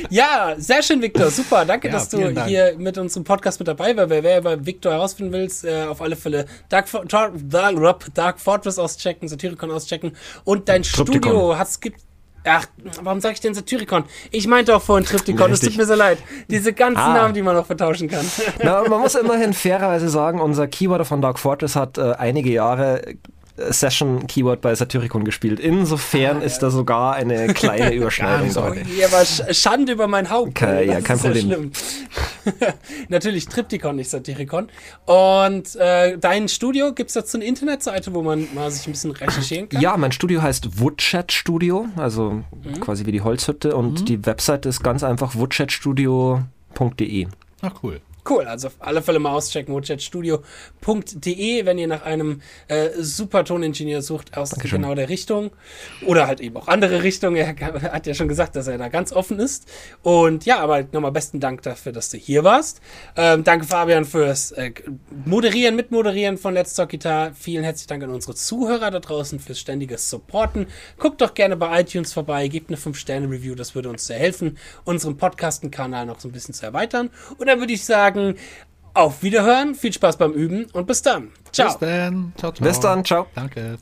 Ja, sehr schön, Victor. Super. Danke, ja, dass du Dank. hier mit uns im Podcast mit dabei warst. Wer, wer bei Victor herausfinden willst, äh, auf alle Fälle Dark, Dark, Dark Fortress auschecken, Satyricon auschecken und dein Triptychon. Studio hat gibt Ach, warum sage ich denn Satyricon? Ich meinte auch vorhin Triptychon, es tut mir so leid. Diese ganzen ah. Namen, die man noch vertauschen kann. Na, man muss immerhin fairerweise sagen, unser Keyboarder von Dark Fortress hat äh, einige Jahre Session-Keyword bei Satyricon gespielt. Insofern ah, ist da sogar eine <laughs> kleine Überschneidung da. Ja, aber Schande über mein Haupt. Okay, ja, kein Problem. Ja <laughs> Natürlich Triptychon, nicht Satyricon. Und äh, dein Studio, gibt es dazu eine Internetseite, wo man mal sich ein bisschen recherchieren kann? Ja, mein Studio heißt Woodchat Studio, also mhm. quasi wie die Holzhütte. Und mhm. die Webseite ist ganz einfach woodchatstudio.de. Ach, cool. Cool, also auf alle Fälle mal auschecken, woodchatstudio.de, wenn ihr nach einem äh, super Toningenieur sucht aus Dankeschön. genau der Richtung. Oder halt eben auch andere Richtungen. Er hat ja schon gesagt, dass er da ganz offen ist. Und ja, aber nochmal besten Dank dafür, dass du hier warst. Ähm, danke Fabian fürs äh, Moderieren, Mitmoderieren von Let's Talk Guitar. Vielen herzlichen Dank an unsere Zuhörer da draußen fürs ständige Supporten. Guckt doch gerne bei iTunes vorbei, gebt eine 5-Sterne-Review, das würde uns sehr helfen, unseren Podcasten-Kanal noch so ein bisschen zu erweitern. Und dann würde ich sagen, sagen, auf Wiederhören, viel Spaß beim Üben und bis dann. Ciao. Bis dann. Ciao, ciao. Bis dann. Ciao. Danke.